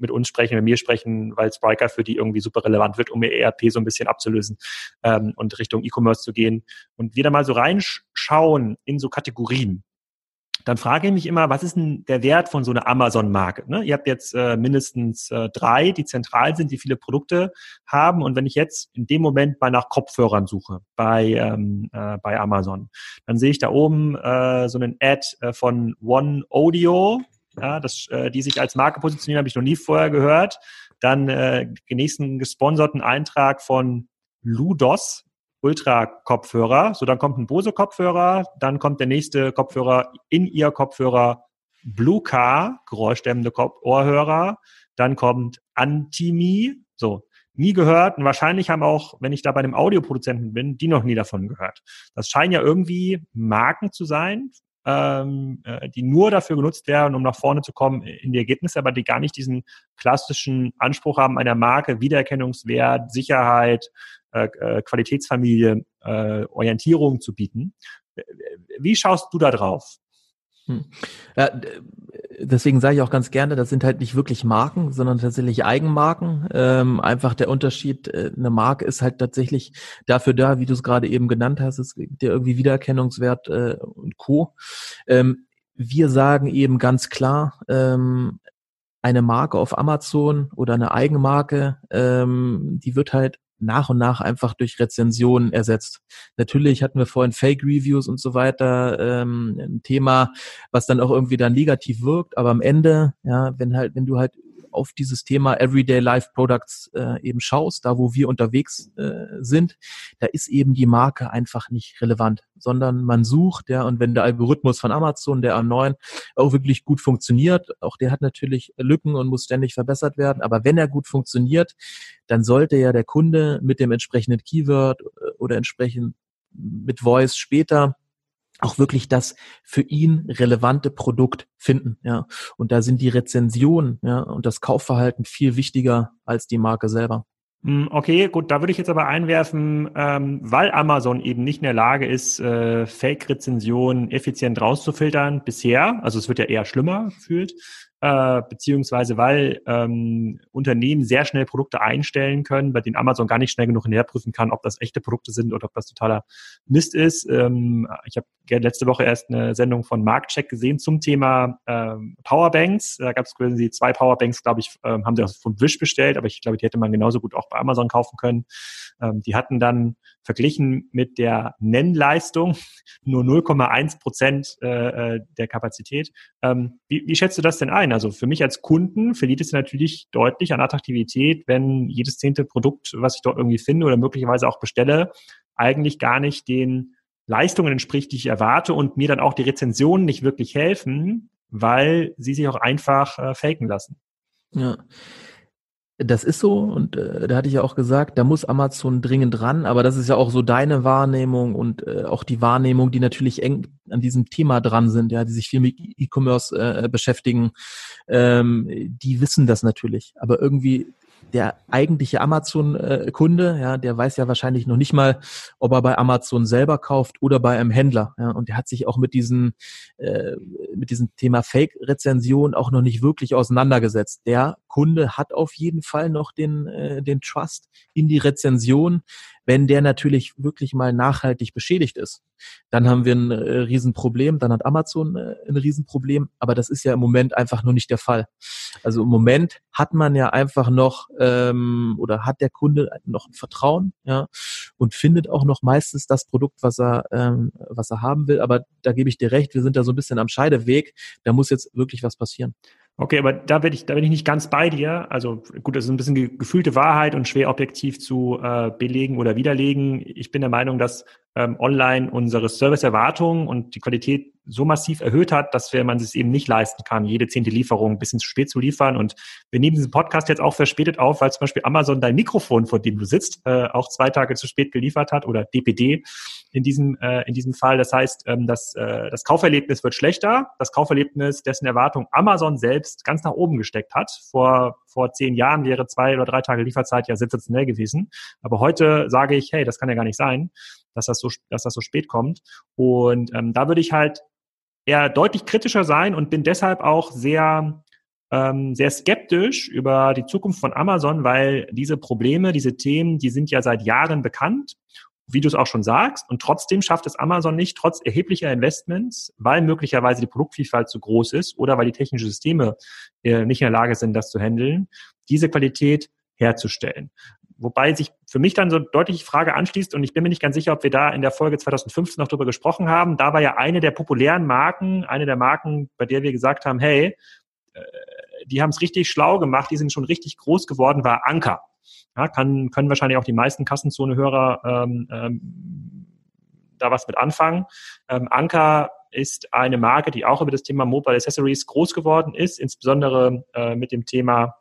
mit uns sprechen, mit mir sprechen, weil Spriker für die irgendwie super relevant wird, um ihr ERP so ein bisschen abzulösen ähm, und Richtung E-Commerce zu gehen. Und wieder mal so reinschauen in so Kategorien dann frage ich mich immer, was ist denn der Wert von so einer Amazon-Marke? Ne? Ihr habt jetzt äh, mindestens äh, drei, die zentral sind, die viele Produkte haben. Und wenn ich jetzt in dem Moment mal nach Kopfhörern suche bei, ähm, äh, bei Amazon, dann sehe ich da oben äh, so einen Ad äh, von One Audio, ja, das, äh, die sich als Marke positionieren, habe ich noch nie vorher gehört. Dann äh, den nächsten gesponserten Eintrag von Ludos, Ultra-Kopfhörer. So, dann kommt ein Bose-Kopfhörer, dann kommt der nächste Kopfhörer in ihr Kopfhörer Blue Car, geräuschdämmende Ohrhörer. Dann kommt Antimi, so, nie gehört. Und wahrscheinlich haben auch, wenn ich da bei einem Audioproduzenten bin, die noch nie davon gehört. Das scheinen ja irgendwie Marken zu sein, ähm, äh, die nur dafür genutzt werden, um nach vorne zu kommen in die Ergebnisse, aber die gar nicht diesen klassischen Anspruch haben einer Marke, Wiedererkennungswert, Sicherheit, äh, äh Qualitätsfamilie, äh, Orientierung zu bieten. Wie schaust du da drauf? Hm. Ja, deswegen sage ich auch ganz gerne, das sind halt nicht wirklich Marken, sondern tatsächlich Eigenmarken. Ähm, einfach der Unterschied, äh, eine Marke ist halt tatsächlich dafür da, wie du es gerade eben genannt hast, es gibt ja irgendwie Wiedererkennungswert äh, und Co. Ähm, wir sagen eben ganz klar, ähm, eine Marke auf Amazon oder eine Eigenmarke, ähm, die wird halt nach und nach einfach durch Rezensionen ersetzt. Natürlich hatten wir vorhin Fake Reviews und so weiter, ähm, ein Thema, was dann auch irgendwie dann negativ wirkt, aber am Ende, ja, wenn halt, wenn du halt auf dieses Thema Everyday Life Products äh, eben schaust, da wo wir unterwegs äh, sind, da ist eben die Marke einfach nicht relevant, sondern man sucht, ja, und wenn der Algorithmus von Amazon, der A9, auch wirklich gut funktioniert, auch der hat natürlich Lücken und muss ständig verbessert werden, aber wenn er gut funktioniert, dann sollte ja der Kunde mit dem entsprechenden Keyword äh, oder entsprechend mit Voice später auch wirklich das für ihn relevante Produkt finden, ja. Und da sind die Rezensionen, ja, und das Kaufverhalten viel wichtiger als die Marke selber. Hm, okay, gut, da würde ich jetzt aber einwerfen, ähm, weil Amazon eben nicht in der Lage ist, äh, Fake-Rezensionen effizient rauszufiltern bisher, also es wird ja eher schlimmer gefühlt, äh, beziehungsweise weil ähm, Unternehmen sehr schnell Produkte einstellen können, bei denen Amazon gar nicht schnell genug näherprüfen kann, ob das echte Produkte sind oder ob das totaler Mist ist. Ähm, ich habe letzte Woche erst eine Sendung von Marktcheck gesehen zum Thema ähm, Powerbanks. Da gab es quasi zwei Powerbanks, glaube ich, ähm, haben sie auch vom Wish bestellt, aber ich glaube, die hätte man genauso gut auch bei Amazon kaufen können. Ähm, die hatten dann verglichen mit der Nennleistung (laughs) nur 0,1 Prozent äh, äh, der Kapazität. Ähm, wie, wie schätzt du das denn ein? Also für mich als Kunden verliert es natürlich deutlich an Attraktivität, wenn jedes zehnte Produkt, was ich dort irgendwie finde oder möglicherweise auch bestelle, eigentlich gar nicht den Leistungen entspricht, die ich erwarte und mir dann auch die Rezensionen nicht wirklich helfen, weil sie sich auch einfach äh, faken lassen. Ja. Das ist so und äh, da hatte ich ja auch gesagt, da muss Amazon dringend dran, aber das ist ja auch so deine Wahrnehmung und äh, auch die Wahrnehmung, die natürlich eng an diesem Thema dran sind, ja, die sich viel mit E-Commerce äh, beschäftigen, ähm, die wissen das natürlich, aber irgendwie der eigentliche Amazon-Kunde, ja, der weiß ja wahrscheinlich noch nicht mal, ob er bei Amazon selber kauft oder bei einem Händler. Ja, und der hat sich auch mit diesem, äh, mit diesem Thema Fake-Rezension auch noch nicht wirklich auseinandergesetzt. Der Kunde hat auf jeden Fall noch den, äh, den Trust in die Rezension, wenn der natürlich wirklich mal nachhaltig beschädigt ist, dann haben wir ein äh, Riesenproblem, dann hat Amazon äh, ein Riesenproblem, aber das ist ja im Moment einfach nur nicht der Fall. Also im Moment hat man ja einfach noch ähm, oder hat der Kunde noch ein Vertrauen, ja, und findet auch noch meistens das Produkt, was er, ähm, was er haben will. Aber da gebe ich dir recht, wir sind da so ein bisschen am Scheideweg. Da muss jetzt wirklich was passieren. Okay, aber da bin ich, da bin ich nicht ganz bei dir. Also gut, das ist ein bisschen gefühlte Wahrheit und schwer objektiv zu äh, belegen oder widerlegen. Ich bin der Meinung, dass ähm, online unsere Serviceerwartungen und die Qualität so massiv erhöht hat, dass wir, man es eben nicht leisten kann, jede zehnte Lieferung ein bisschen zu spät zu liefern. Und wir nehmen diesen Podcast jetzt auch verspätet auf, weil zum Beispiel Amazon dein Mikrofon, vor dem du sitzt, äh, auch zwei Tage zu spät geliefert hat oder DPD in diesem, äh, in diesem Fall. Das heißt, ähm, das, äh, das Kauferlebnis wird schlechter. Das Kauferlebnis, dessen Erwartung Amazon selbst ganz nach oben gesteckt hat. Vor, vor zehn Jahren wäre zwei oder drei Tage Lieferzeit ja sensationell gewesen. Aber heute sage ich, hey, das kann ja gar nicht sein dass das so, dass das so spät kommt. Und ähm, da würde ich halt eher deutlich kritischer sein und bin deshalb auch sehr ähm, sehr skeptisch über die Zukunft von Amazon, weil diese Probleme, diese Themen, die sind ja seit Jahren bekannt, wie du es auch schon sagst. Und trotzdem schafft es Amazon nicht, trotz erheblicher Investments, weil möglicherweise die Produktvielfalt zu groß ist oder weil die technischen Systeme äh, nicht in der Lage sind, das zu handeln, diese Qualität herzustellen. Wobei sich für mich dann so deutlich die Frage anschließt, und ich bin mir nicht ganz sicher, ob wir da in der Folge 2015 noch drüber gesprochen haben. Da war ja eine der populären Marken, eine der Marken, bei der wir gesagt haben, hey, äh, die haben es richtig schlau gemacht, die sind schon richtig groß geworden, war Anker. Ja, kann, können wahrscheinlich auch die meisten Kassenzone-Hörer ähm, ähm, da was mit anfangen. Ähm, Anker ist eine Marke, die auch über das Thema Mobile Accessories groß geworden ist, insbesondere äh, mit dem Thema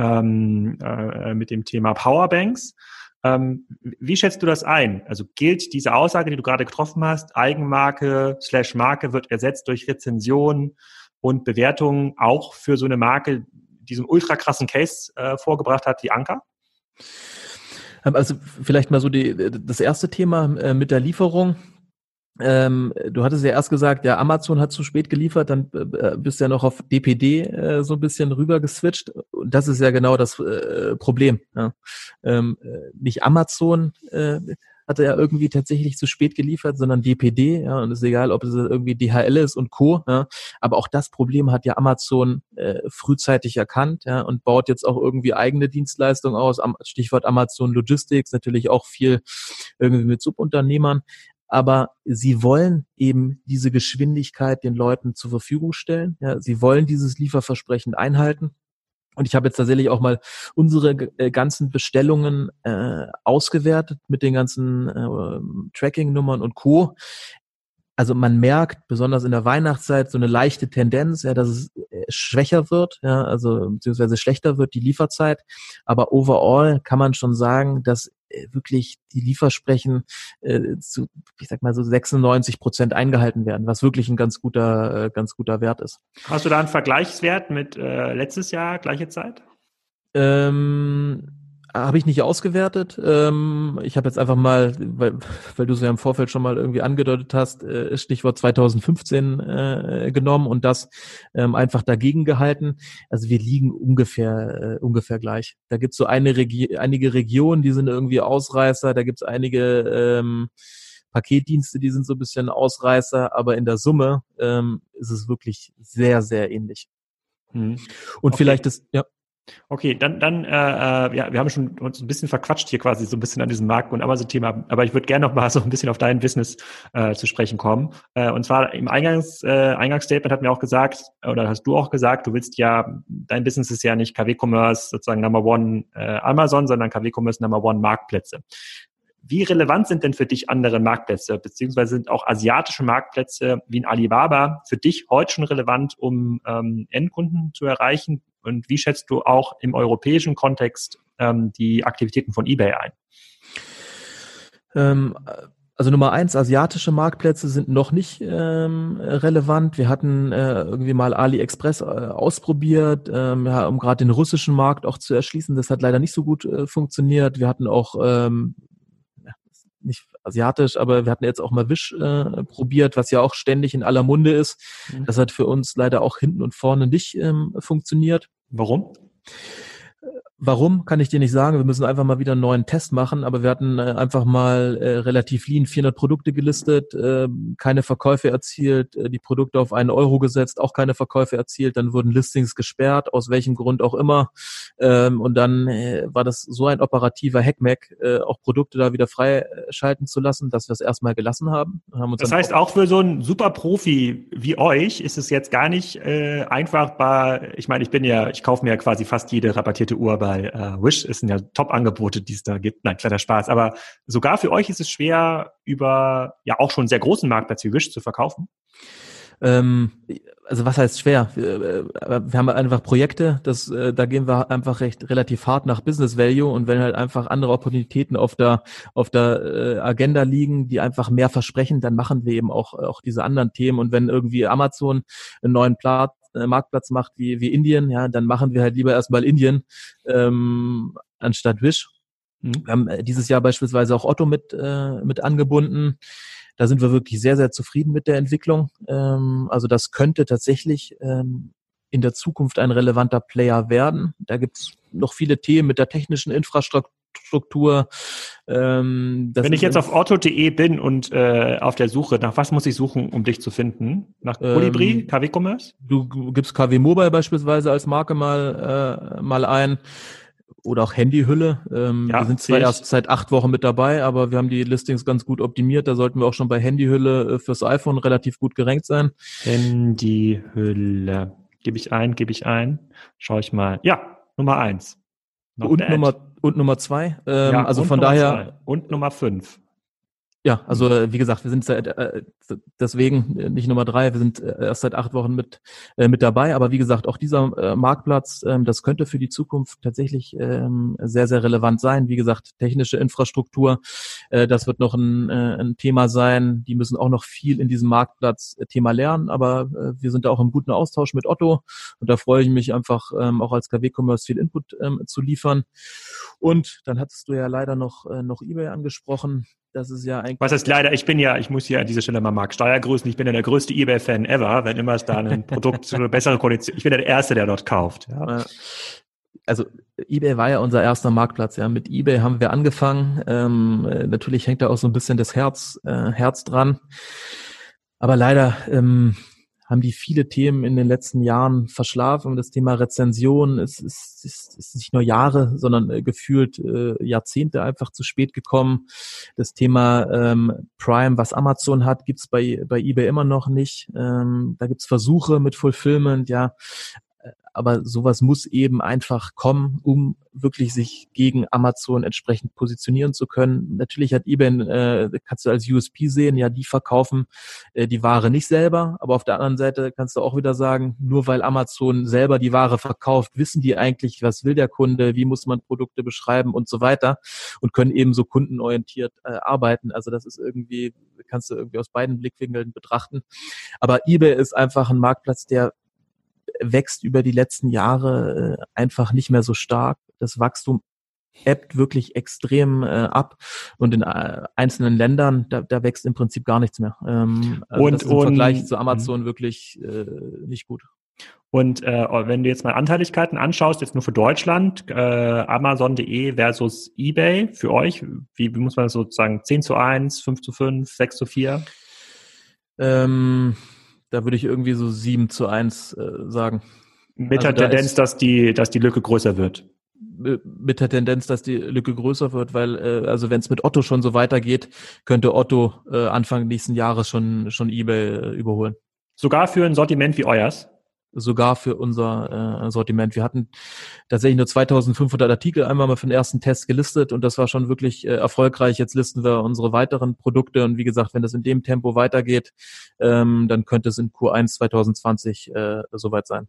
ähm, äh, mit dem Thema Powerbanks. Ähm, wie schätzt du das ein? Also gilt diese Aussage, die du gerade getroffen hast, Eigenmarke slash Marke wird ersetzt durch Rezension und Bewertungen auch für so eine Marke, die so einen ultra krassen Case äh, vorgebracht hat wie Anker? Also vielleicht mal so die, das erste Thema äh, mit der Lieferung. Ähm, du hattest ja erst gesagt, ja, Amazon hat zu spät geliefert, dann äh, bist du ja noch auf DPD äh, so ein bisschen rüber geswitcht. Und das ist ja genau das äh, Problem. Ja. Ähm, äh, nicht Amazon äh, hatte ja irgendwie tatsächlich zu spät geliefert, sondern DPD, ja, und es ist egal, ob es irgendwie DHL ist und Co. Ja, aber auch das Problem hat ja Amazon äh, frühzeitig erkannt, ja, und baut jetzt auch irgendwie eigene Dienstleistungen aus. Stichwort Amazon Logistics, natürlich auch viel irgendwie mit Subunternehmern aber sie wollen eben diese Geschwindigkeit den Leuten zur Verfügung stellen. Ja, sie wollen dieses Lieferversprechen einhalten. Und ich habe jetzt tatsächlich auch mal unsere äh, ganzen Bestellungen äh, ausgewertet mit den ganzen äh, Tracking-Nummern und Co. Also man merkt, besonders in der Weihnachtszeit, so eine leichte Tendenz, ja, dass es äh, schwächer wird, ja, also beziehungsweise schlechter wird die Lieferzeit. Aber overall kann man schon sagen, dass wirklich die Liefersprechen äh, zu, ich sag mal so 96 Prozent eingehalten werden, was wirklich ein ganz guter, äh, ganz guter Wert ist. Hast du da einen Vergleichswert mit äh, letztes Jahr, gleiche Zeit? Ähm, habe ich nicht ausgewertet. Ähm, ich habe jetzt einfach mal, weil, weil du es ja im Vorfeld schon mal irgendwie angedeutet hast, äh, Stichwort 2015 äh, genommen und das ähm, einfach dagegen gehalten. Also wir liegen ungefähr äh, ungefähr gleich. Da gibt's so eine Regi einige Regionen, die sind irgendwie Ausreißer. Da gibt's einige ähm, Paketdienste, die sind so ein bisschen Ausreißer, aber in der Summe ähm, ist es wirklich sehr sehr ähnlich. Hm. Und okay. vielleicht ist ja Okay, dann, dann äh, äh, ja, wir haben schon uns ein bisschen verquatscht hier quasi so ein bisschen an diesem Markt- und Amazon-Thema, aber ich würde gerne noch mal so ein bisschen auf dein Business äh, zu sprechen kommen. Äh, und zwar im Eingangs, äh, Eingangsstatement hat mir auch gesagt, oder hast du auch gesagt, du willst ja, dein Business ist ja nicht KW-Commerce sozusagen Number One äh, Amazon, sondern KW-Commerce Number One Marktplätze. Wie relevant sind denn für dich andere Marktplätze, beziehungsweise sind auch asiatische Marktplätze wie in Alibaba für dich heute schon relevant, um ähm, Endkunden zu erreichen? Und wie schätzt du auch im europäischen Kontext ähm, die Aktivitäten von eBay ein? Ähm, also Nummer eins, asiatische Marktplätze sind noch nicht ähm, relevant. Wir hatten äh, irgendwie mal AliExpress äh, ausprobiert, ähm, ja, um gerade den russischen Markt auch zu erschließen. Das hat leider nicht so gut äh, funktioniert. Wir hatten auch ähm, nicht asiatisch, aber wir hatten jetzt auch mal Wish äh, probiert, was ja auch ständig in aller Munde ist. Mhm. Das hat für uns leider auch hinten und vorne nicht ähm, funktioniert. Warum? Warum, kann ich dir nicht sagen. Wir müssen einfach mal wieder einen neuen Test machen, aber wir hatten äh, einfach mal äh, relativ lean 400 Produkte gelistet, äh, keine Verkäufe erzielt, äh, die Produkte auf einen Euro gesetzt, auch keine Verkäufe erzielt, dann wurden Listings gesperrt, aus welchem Grund auch immer. Ähm, und dann äh, war das so ein operativer Hackmack, äh, auch Produkte da wieder freischalten zu lassen, dass wir es erstmal gelassen haben. haben das heißt, auch für so einen Superprofi wie euch ist es jetzt gar nicht äh, einfach bei, ich meine, ich bin ja, ich kaufe mir ja quasi fast jede rabattierte Uhr bei bei äh, Wish. Es sind ja Top-Angebote, die es da gibt. Nein, kleiner Spaß. Aber sogar für euch ist es schwer, über ja auch schon sehr großen Marktplatz wie Wish zu verkaufen. Ähm, also was heißt schwer? Wir, wir haben einfach Projekte, das, äh, da gehen wir einfach recht relativ hart nach Business Value und wenn halt einfach andere Opportunitäten auf der auf der äh, Agenda liegen, die einfach mehr versprechen, dann machen wir eben auch auch diese anderen Themen und wenn irgendwie Amazon einen neuen Platz äh, Marktplatz macht wie, wie Indien, ja, dann machen wir halt lieber erstmal Indien ähm, anstatt Wish. Mhm. Wir haben äh, dieses Jahr beispielsweise auch Otto mit, äh, mit angebunden. Da sind wir wirklich sehr, sehr zufrieden mit der Entwicklung. Ähm, also das könnte tatsächlich ähm, in der Zukunft ein relevanter Player werden. Da gibt's noch viele Themen mit der technischen Infrastruktur Struktur. Ähm, Wenn ich jetzt auf otto.de bin und äh, auf der Suche, nach was muss ich suchen, um dich zu finden? Nach Colibri, ähm, KW Commerce? Du gibst KW Mobile beispielsweise als Marke mal, äh, mal ein oder auch Handyhülle. Ähm, ja, wir sind zwar erst seit acht Wochen mit dabei, aber wir haben die Listings ganz gut optimiert. Da sollten wir auch schon bei Handyhülle äh, fürs iPhone relativ gut gerankt sein. Handyhülle. Gebe ich ein, gebe ich ein. Schau ich mal. Ja, Nummer eins. und Nummer, und Nummer zwei. Ähm, ja, also von daher. Zwei. Und Nummer fünf. Ja, also äh, wie gesagt, wir sind seit, äh, deswegen äh, nicht Nummer drei, wir sind äh, erst seit acht Wochen mit, äh, mit dabei. Aber wie gesagt, auch dieser äh, Marktplatz, äh, das könnte für die Zukunft tatsächlich äh, sehr, sehr relevant sein. Wie gesagt, technische Infrastruktur, äh, das wird noch ein, äh, ein Thema sein. Die müssen auch noch viel in diesem Marktplatz-Thema lernen, aber äh, wir sind da auch im guten Austausch mit Otto und da freue ich mich einfach ähm, auch als KW-Commerce viel Input ähm, zu liefern. Und dann hattest du ja leider noch, äh, noch eBay angesprochen. Das ist ja eigentlich. Was heißt leider, ich bin ja, ich muss hier an dieser Stelle mal Mark Steuer grüßen, ich bin ja der größte Ebay-Fan ever, wenn immer es da ein (laughs) Produkt zu einer besseren Kondition, ich bin der Erste, der dort kauft. Ja. Also eBay war ja unser erster Marktplatz, ja. Mit eBay haben wir angefangen. Ähm, natürlich hängt da auch so ein bisschen das Herz, äh, Herz dran. Aber leider ähm, haben die viele Themen in den letzten Jahren verschlafen. Das Thema Rezension ist, ist, ist, ist nicht nur Jahre, sondern äh, gefühlt äh, Jahrzehnte einfach zu spät gekommen. Das Thema ähm, Prime, was Amazon hat, gibt's bei, bei eBay immer noch nicht. Ähm, da gibt's Versuche mit Fulfillment, ja aber sowas muss eben einfach kommen, um wirklich sich gegen Amazon entsprechend positionieren zu können. Natürlich hat eBay, äh, kannst du als USP sehen, ja, die verkaufen äh, die Ware nicht selber, aber auf der anderen Seite kannst du auch wieder sagen, nur weil Amazon selber die Ware verkauft, wissen die eigentlich, was will der Kunde, wie muss man Produkte beschreiben und so weiter und können eben so kundenorientiert äh, arbeiten. Also das ist irgendwie, kannst du irgendwie aus beiden Blickwinkeln betrachten. Aber eBay ist einfach ein Marktplatz, der wächst über die letzten Jahre äh, einfach nicht mehr so stark. Das Wachstum ebbt wirklich extrem äh, ab und in äh, einzelnen Ländern, da, da wächst im Prinzip gar nichts mehr. Ähm, also und, das ist im und, Vergleich zu Amazon wirklich äh, nicht gut. Und äh, wenn du jetzt mal Anteiligkeiten anschaust, jetzt nur für Deutschland, äh, Amazon.de versus eBay für euch, wie, wie muss man das sozusagen 10 zu 1, 5 zu 5, 6 zu 4? Ähm, da würde ich irgendwie so 7 zu 1 äh, sagen. Mit also der Tendenz, dass die, dass die Lücke größer wird. Mit der Tendenz, dass die Lücke größer wird, weil, äh, also wenn es mit Otto schon so weitergeht, könnte Otto äh, Anfang nächsten Jahres schon, schon eBay äh, überholen. Sogar für ein Sortiment wie euers? Sogar für unser äh, Sortiment. Wir hatten tatsächlich nur 2500 Artikel einmal mal für den ersten Test gelistet und das war schon wirklich äh, erfolgreich. Jetzt listen wir unsere weiteren Produkte und wie gesagt, wenn das in dem Tempo weitergeht, ähm, dann könnte es in Q1 2020 äh, soweit sein.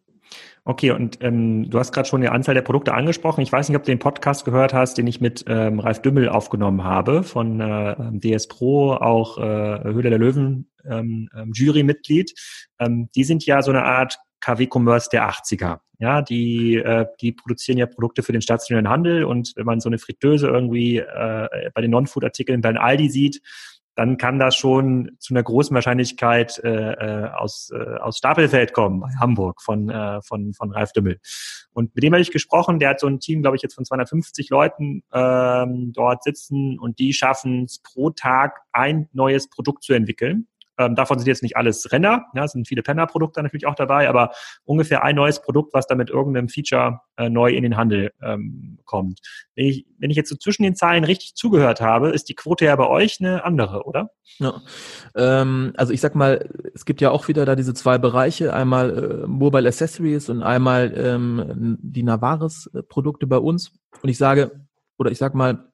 Okay, und ähm, du hast gerade schon die Anzahl der Produkte angesprochen. Ich weiß nicht, ob du den Podcast gehört hast, den ich mit ähm, Ralf Dümmel aufgenommen habe von äh, DS Pro, auch äh, Höhle der Löwen ähm, ähm, Jurymitglied. Ähm, die sind ja so eine Art KW Commerce der 80er. Ja, die, äh, die produzieren ja Produkte für den stationären Handel und wenn man so eine Fritteuse irgendwie äh, bei den Non-Food-Artikeln bei den Aldi sieht, dann kann das schon zu einer großen Wahrscheinlichkeit äh, äh, aus, äh, aus Stapelfeld kommen, bei Hamburg, von, äh, von, von Ralf Dümmel. Und mit dem habe ich gesprochen, der hat so ein Team, glaube ich, jetzt von 250 Leuten ähm, dort sitzen und die schaffen es pro Tag ein neues Produkt zu entwickeln. Ähm, davon sind jetzt nicht alles Renner, ja, sind viele Penner-Produkte natürlich auch dabei, aber ungefähr ein neues Produkt, was da mit irgendeinem Feature äh, neu in den Handel ähm, kommt. Wenn ich, wenn ich jetzt so zwischen den Zahlen richtig zugehört habe, ist die Quote ja bei euch eine andere, oder? Ja. Ähm, also ich sag mal, es gibt ja auch wieder da diese zwei Bereiche, einmal äh, Mobile Accessories und einmal ähm, die Navaris-Produkte bei uns. Und ich sage, oder ich sag mal,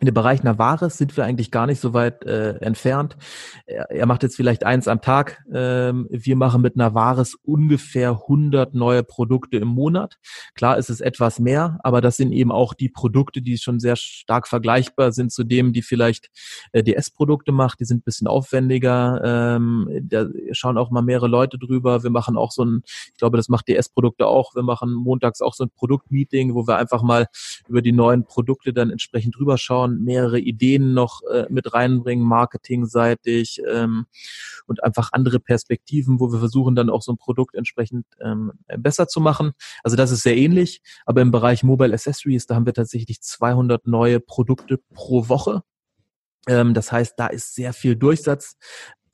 in dem Bereich Navares sind wir eigentlich gar nicht so weit äh, entfernt. Er, er, macht jetzt vielleicht eins am Tag. Ähm, wir machen mit Navares ungefähr 100 neue Produkte im Monat. Klar ist es etwas mehr, aber das sind eben auch die Produkte, die schon sehr stark vergleichbar sind zu dem, die vielleicht äh, DS-Produkte macht. Die sind ein bisschen aufwendiger. Ähm, da schauen auch mal mehrere Leute drüber. Wir machen auch so ein, ich glaube, das macht DS-Produkte auch. Wir machen montags auch so ein Produktmeeting, wo wir einfach mal über die neuen Produkte dann entsprechend drüber schauen schauen, mehrere Ideen noch äh, mit reinbringen, marketingseitig ähm, und einfach andere Perspektiven, wo wir versuchen dann auch so ein Produkt entsprechend ähm, besser zu machen. Also das ist sehr ähnlich, aber im Bereich Mobile Accessories, da haben wir tatsächlich 200 neue Produkte pro Woche. Ähm, das heißt, da ist sehr viel Durchsatz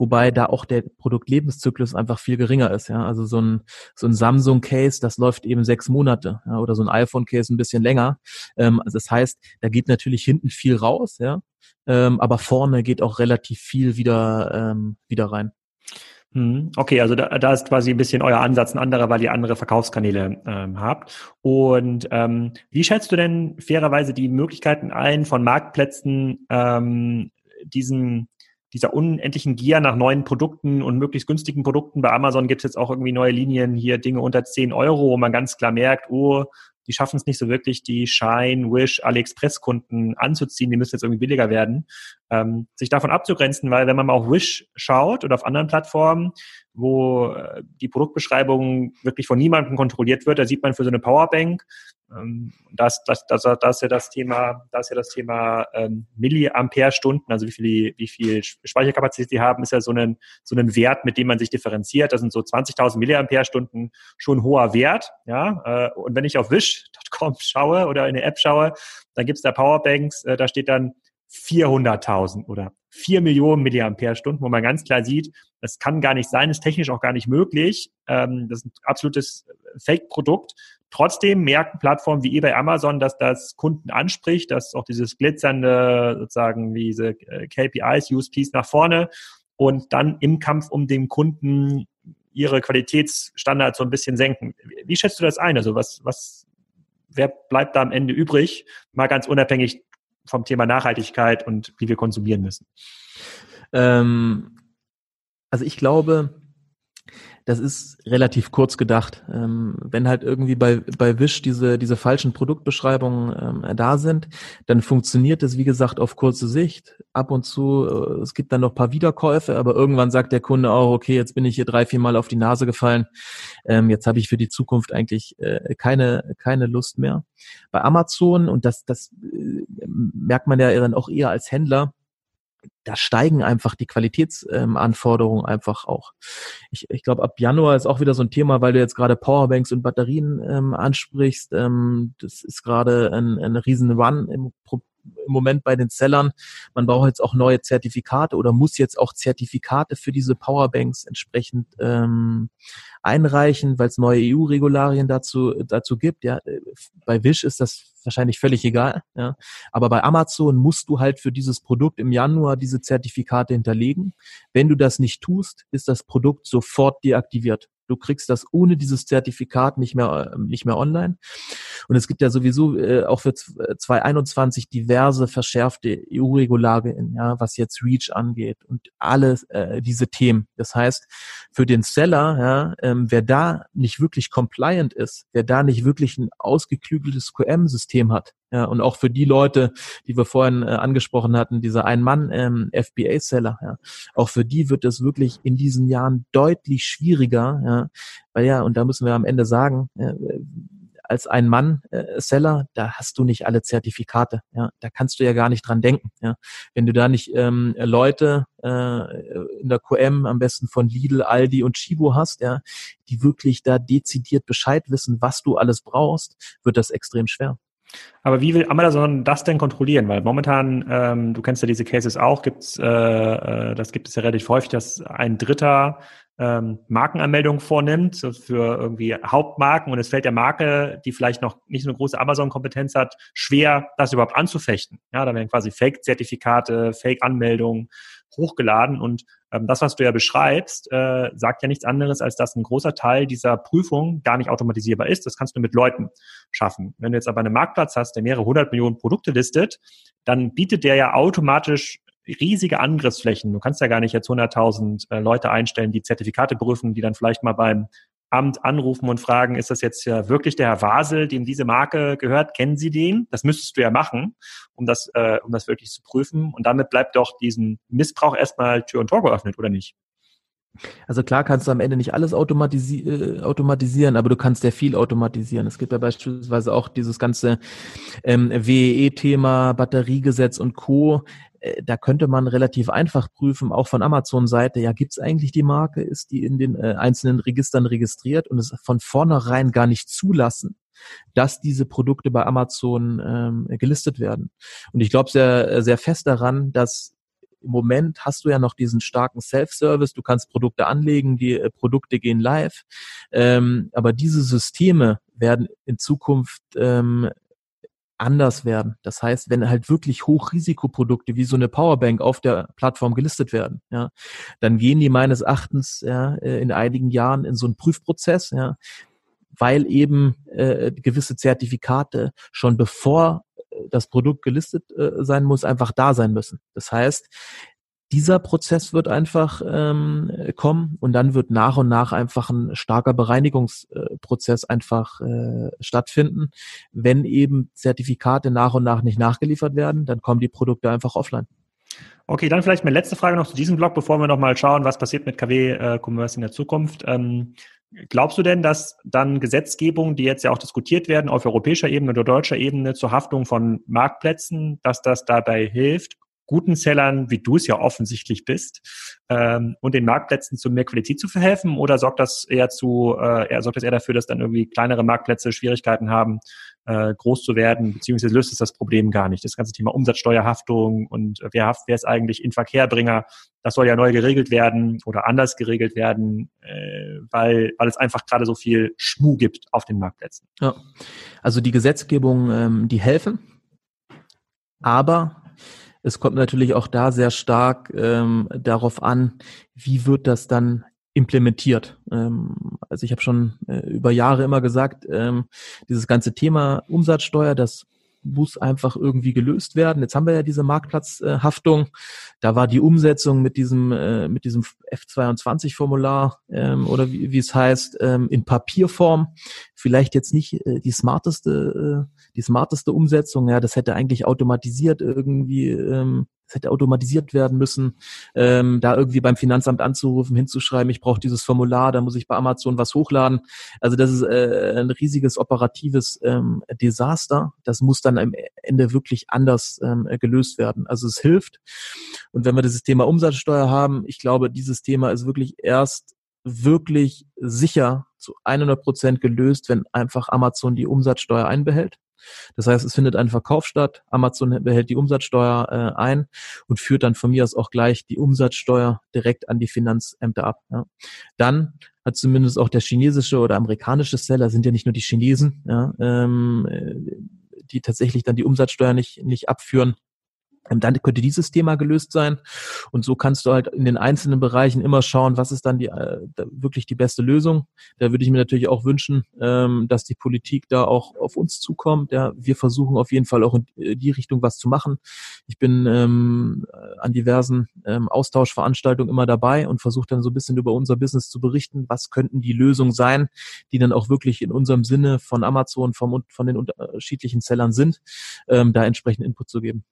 wobei da auch der Produktlebenszyklus einfach viel geringer ist. Ja? Also so ein, so ein Samsung-Case, das läuft eben sechs Monate ja? oder so ein iPhone-Case ein bisschen länger. Ähm, also das heißt, da geht natürlich hinten viel raus, ja, ähm, aber vorne geht auch relativ viel wieder, ähm, wieder rein. Mhm. Okay, also da, da ist quasi ein bisschen euer Ansatz ein anderer, weil ihr andere Verkaufskanäle ähm, habt. Und ähm, wie schätzt du denn fairerweise die Möglichkeiten ein, von Marktplätzen ähm, diesen dieser unendlichen Gier nach neuen Produkten und möglichst günstigen Produkten. Bei Amazon gibt es jetzt auch irgendwie neue Linien, hier Dinge unter 10 Euro, wo man ganz klar merkt, oh, die schaffen es nicht so wirklich, die Shine, Wish, AliExpress-Kunden anzuziehen, die müssen jetzt irgendwie billiger werden, ähm, sich davon abzugrenzen, weil wenn man mal auf Wish schaut oder auf anderen Plattformen, wo äh, die Produktbeschreibung wirklich von niemandem kontrolliert wird, da sieht man für so eine Powerbank ähm, das, das, das, das ist ja das Thema, das ja das Thema ähm, Milliampere-Stunden, also wie viel, wie viel Speicherkapazität die haben, ist ja so ein, so ein Wert, mit dem man sich differenziert. Das sind so 20.000 Milliampere-Stunden schon ein hoher Wert. Ja? Äh, und wenn ich auf wish.com schaue oder in eine App schaue, dann gibt's da Powerbanks, äh, da steht dann 400.000 oder 4 Millionen Milliampere-Stunden, wo man ganz klar sieht, das kann gar nicht sein, ist technisch auch gar nicht möglich. Ähm, das ist ein absolutes Fake-Produkt. Trotzdem merken Plattformen wie eBay, Amazon, dass das Kunden anspricht, dass auch dieses glitzernde, sozusagen diese äh, KPIs, USPs nach vorne und dann im Kampf um den Kunden ihre Qualitätsstandards so ein bisschen senken. Wie schätzt du das ein? Also was, was, wer bleibt da am Ende übrig? Mal ganz unabhängig vom Thema Nachhaltigkeit und wie wir konsumieren müssen. Ähm, also ich glaube, das ist relativ kurz gedacht. Ähm, wenn halt irgendwie bei, bei Wish diese, diese falschen Produktbeschreibungen ähm, da sind, dann funktioniert es, wie gesagt, auf kurze Sicht. Ab und zu, äh, es gibt dann noch paar Wiederkäufe, aber irgendwann sagt der Kunde auch, okay, jetzt bin ich hier drei, vier Mal auf die Nase gefallen. Ähm, jetzt habe ich für die Zukunft eigentlich äh, keine, keine Lust mehr. Bei Amazon, und das, das äh, merkt man ja dann auch eher als Händler, da steigen einfach die Qualitätsanforderungen ähm, einfach auch. Ich, ich glaube, ab Januar ist auch wieder so ein Thema, weil du jetzt gerade Powerbanks und Batterien ähm, ansprichst. Ähm, das ist gerade ein, ein riesen Run im, im Moment bei den Sellern. Man braucht jetzt auch neue Zertifikate oder muss jetzt auch Zertifikate für diese Powerbanks entsprechend ähm, einreichen, weil es neue EU-Regularien dazu, dazu gibt. Ja, bei Wish ist das wahrscheinlich völlig egal. Ja. Aber bei Amazon musst du halt für dieses Produkt im Januar diese Zertifikate hinterlegen. Wenn du das nicht tust, ist das Produkt sofort deaktiviert. Du kriegst das ohne dieses Zertifikat nicht mehr, ähm, nicht mehr online. Und es gibt ja sowieso äh, auch für 2021 diverse verschärfte EU-Regularien, ja, was jetzt REACH angeht und alle äh, diese Themen. Das heißt, für den Seller, ja, ähm, wer da nicht wirklich compliant ist, wer da nicht wirklich ein ausgeklügeltes QM-System hat, ja, und auch für die Leute, die wir vorhin äh, angesprochen hatten, diese Ein-Mann-FBA-Seller, ähm, ja, auch für die wird es wirklich in diesen Jahren deutlich schwieriger, ja, weil ja, und da müssen wir am Ende sagen, äh, als ein Mann äh, da hast du nicht alle Zertifikate, ja, da kannst du ja gar nicht dran denken, ja. Wenn du da nicht ähm, Leute äh, in der QM am besten von Lidl, Aldi und Chibo hast, ja, die wirklich da dezidiert Bescheid wissen, was du alles brauchst, wird das extrem schwer. Aber wie will Amazon das denn kontrollieren? Weil momentan, ähm, du kennst ja diese Cases auch, gibt's, äh, äh, das gibt es ja relativ häufig, dass ein Dritter ähm, Markenanmeldungen vornimmt für irgendwie Hauptmarken und es fällt der Marke, die vielleicht noch nicht so eine große Amazon-Kompetenz hat, schwer, das überhaupt anzufechten. Ja, da werden quasi Fake-Zertifikate, Fake-Anmeldungen hochgeladen und das, was du ja beschreibst, äh, sagt ja nichts anderes, als dass ein großer Teil dieser Prüfung gar nicht automatisierbar ist. Das kannst du mit Leuten schaffen. Wenn du jetzt aber einen Marktplatz hast, der mehrere hundert Millionen Produkte listet, dann bietet der ja automatisch riesige Angriffsflächen. Du kannst ja gar nicht jetzt 100.000 äh, Leute einstellen, die Zertifikate prüfen, die dann vielleicht mal beim Amt anrufen und fragen, ist das jetzt ja wirklich der Herr Wasel, dem diese Marke gehört? Kennen Sie den? Das müsstest du ja machen, um das, äh, um das wirklich zu prüfen. Und damit bleibt doch diesen Missbrauch erstmal Tür und Tor geöffnet, oder nicht? Also klar kannst du am Ende nicht alles automatisi äh, automatisieren, aber du kannst sehr viel automatisieren. Es gibt ja beispielsweise auch dieses ganze ähm, WEE-Thema, Batteriegesetz und Co. Äh, da könnte man relativ einfach prüfen, auch von Amazon-Seite, ja, gibt es eigentlich die Marke, ist die in den äh, einzelnen Registern registriert und es von vornherein gar nicht zulassen, dass diese Produkte bei Amazon ähm, gelistet werden. Und ich glaube sehr, sehr fest daran, dass im Moment hast du ja noch diesen starken Self-Service, du kannst Produkte anlegen, die äh, Produkte gehen live, ähm, aber diese Systeme werden in Zukunft ähm, anders werden. Das heißt, wenn halt wirklich Hochrisikoprodukte wie so eine Powerbank auf der Plattform gelistet werden, ja, dann gehen die meines Erachtens ja, äh, in einigen Jahren in so einen Prüfprozess, ja, weil eben äh, gewisse Zertifikate schon bevor äh, das Produkt gelistet äh, sein muss, einfach da sein müssen. Das heißt, dieser Prozess wird einfach ähm, kommen und dann wird nach und nach einfach ein starker Bereinigungsprozess einfach äh, stattfinden. Wenn eben Zertifikate nach und nach nicht nachgeliefert werden, dann kommen die Produkte einfach offline. Okay, dann vielleicht meine letzte Frage noch zu diesem Blog, bevor wir nochmal schauen, was passiert mit KW-Commerce äh, in der Zukunft. Ähm, glaubst du denn, dass dann Gesetzgebungen, die jetzt ja auch diskutiert werden auf europäischer Ebene oder deutscher Ebene zur Haftung von Marktplätzen, dass das dabei hilft, guten Sellern, wie du es ja offensichtlich bist, ähm, und den Marktplätzen zu mehr Qualität zu verhelfen? Oder sorgt das eher zu, äh, sorgt das eher dafür, dass dann irgendwie kleinere Marktplätze Schwierigkeiten haben, äh, groß zu werden, beziehungsweise löst es das Problem gar nicht? Das ganze Thema Umsatzsteuerhaftung und wer, haft, wer ist eigentlich Inverkehrbringer, das soll ja neu geregelt werden oder anders geregelt werden, äh, weil, weil es einfach gerade so viel Schmu gibt auf den Marktplätzen. Ja, also die Gesetzgebung, ähm, die helfen, aber es kommt natürlich auch da sehr stark ähm, darauf an, wie wird das dann implementiert. Ähm, also ich habe schon äh, über Jahre immer gesagt, ähm, dieses ganze Thema Umsatzsteuer, das muss einfach irgendwie gelöst werden. Jetzt haben wir ja diese Marktplatzhaftung. Da war die Umsetzung mit diesem äh, mit diesem F22-Formular ähm, oder wie, wie es heißt ähm, in Papierform vielleicht jetzt nicht äh, die smarteste äh, die smarteste Umsetzung. Ja, das hätte eigentlich automatisiert irgendwie ähm, es hätte automatisiert werden müssen, ähm, da irgendwie beim Finanzamt anzurufen, hinzuschreiben, ich brauche dieses Formular, da muss ich bei Amazon was hochladen. Also das ist äh, ein riesiges operatives ähm, Desaster. Das muss dann am Ende wirklich anders ähm, gelöst werden. Also es hilft. Und wenn wir dieses Thema Umsatzsteuer haben, ich glaube, dieses Thema ist wirklich erst wirklich sicher zu 100 Prozent gelöst, wenn einfach Amazon die Umsatzsteuer einbehält. Das heißt, es findet ein Verkauf statt, Amazon behält die Umsatzsteuer äh, ein und führt dann von mir aus auch gleich die Umsatzsteuer direkt an die Finanzämter ab. Ja. Dann hat zumindest auch der chinesische oder amerikanische Seller, sind ja nicht nur die Chinesen, ja, ähm, die tatsächlich dann die Umsatzsteuer nicht, nicht abführen. Dann könnte dieses Thema gelöst sein. Und so kannst du halt in den einzelnen Bereichen immer schauen, was ist dann die, äh, wirklich die beste Lösung. Da würde ich mir natürlich auch wünschen, ähm, dass die Politik da auch auf uns zukommt. Ja, wir versuchen auf jeden Fall auch in äh, die Richtung was zu machen. Ich bin ähm, an diversen ähm, Austauschveranstaltungen immer dabei und versuche dann so ein bisschen über unser Business zu berichten. Was könnten die Lösungen sein, die dann auch wirklich in unserem Sinne von Amazon, vom, von den unterschiedlichen Sellern sind, da entsprechend Input zu geben.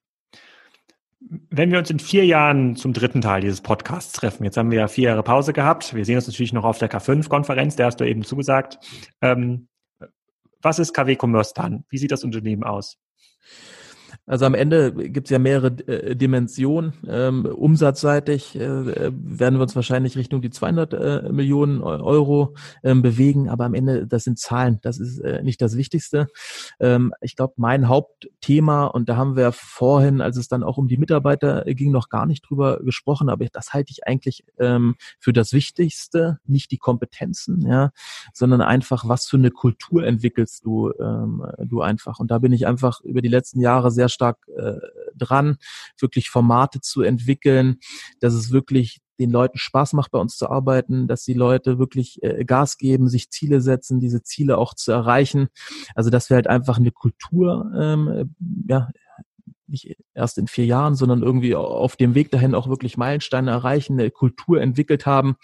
Wenn wir uns in vier Jahren zum dritten Teil dieses Podcasts treffen, jetzt haben wir ja vier Jahre Pause gehabt, wir sehen uns natürlich noch auf der K5-Konferenz, der hast du eben zugesagt. Ähm, was ist KW Commerce dann? Wie sieht das Unternehmen aus? Also am Ende gibt es ja mehrere äh, Dimensionen. Ähm, umsatzseitig äh, werden wir uns wahrscheinlich Richtung die 200 äh, Millionen Euro ähm, bewegen, aber am Ende, das sind Zahlen, das ist äh, nicht das Wichtigste. Ähm, ich glaube, mein Hauptthema, und da haben wir vorhin, als es dann auch um die Mitarbeiter ging, noch gar nicht drüber gesprochen, aber das halte ich eigentlich ähm, für das Wichtigste, nicht die Kompetenzen, ja, sondern einfach, was für eine Kultur entwickelst du, ähm, du einfach. Und da bin ich einfach über die letzten Jahre sehr stark äh, dran, wirklich Formate zu entwickeln, dass es wirklich den Leuten Spaß macht, bei uns zu arbeiten, dass die Leute wirklich äh, Gas geben, sich Ziele setzen, diese Ziele auch zu erreichen. Also dass wir halt einfach eine Kultur ähm, ja, nicht erst in vier Jahren, sondern irgendwie auf dem Weg dahin auch wirklich Meilensteine erreichen, eine Kultur entwickelt haben,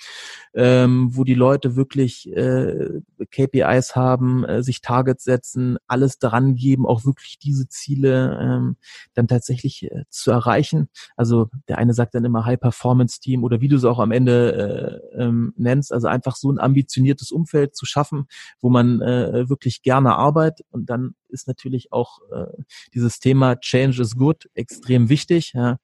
ähm, wo die Leute wirklich äh, KPIs haben, äh, sich Targets setzen, alles daran geben, auch wirklich diese Ziele ähm, dann tatsächlich äh, zu erreichen. Also der eine sagt dann immer High-Performance-Team oder wie du es auch am Ende äh, ähm, nennst, also einfach so ein ambitioniertes Umfeld zu schaffen, wo man äh, wirklich gerne arbeitet und dann ist natürlich auch äh, dieses Thema Change is good extrem wichtig. Ja.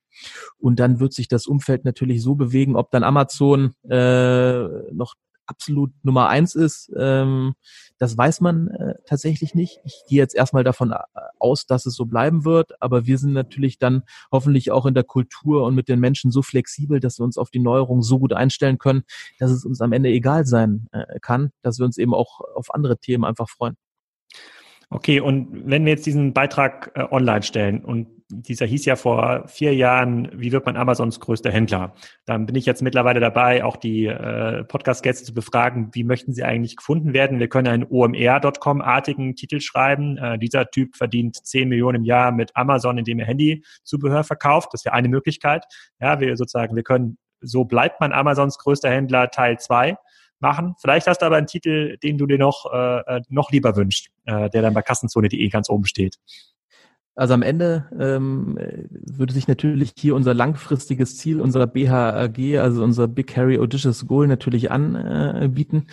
Und dann wird sich das Umfeld natürlich so bewegen, ob dann Amazon äh, noch absolut Nummer eins ist, ähm, das weiß man äh, tatsächlich nicht. Ich gehe jetzt erstmal davon äh, aus, dass es so bleiben wird, aber wir sind natürlich dann hoffentlich auch in der Kultur und mit den Menschen so flexibel, dass wir uns auf die Neuerung so gut einstellen können, dass es uns am Ende egal sein äh, kann, dass wir uns eben auch auf andere Themen einfach freuen. Okay, und wenn wir jetzt diesen Beitrag äh, online stellen und dieser hieß ja vor vier Jahren, wie wird man Amazons größter Händler? Dann bin ich jetzt mittlerweile dabei, auch die äh, Podcast-Gäste zu befragen, wie möchten sie eigentlich gefunden werden? Wir können einen OMR.com-artigen Titel schreiben. Äh, dieser Typ verdient 10 Millionen im Jahr mit Amazon, indem er Handyzubehör verkauft. Das wäre eine Möglichkeit. Ja, wir sozusagen, wir können, so bleibt man Amazons größter Händler Teil 2 machen. Vielleicht hast du aber einen Titel, den du dir noch, äh, äh, noch lieber wünschst, äh, der dann bei kassenzone.de ganz oben steht. Also am Ende ähm, würde sich natürlich hier unser langfristiges Ziel, unser BHAG, also unser Big Harry Audacious Goal natürlich anbieten.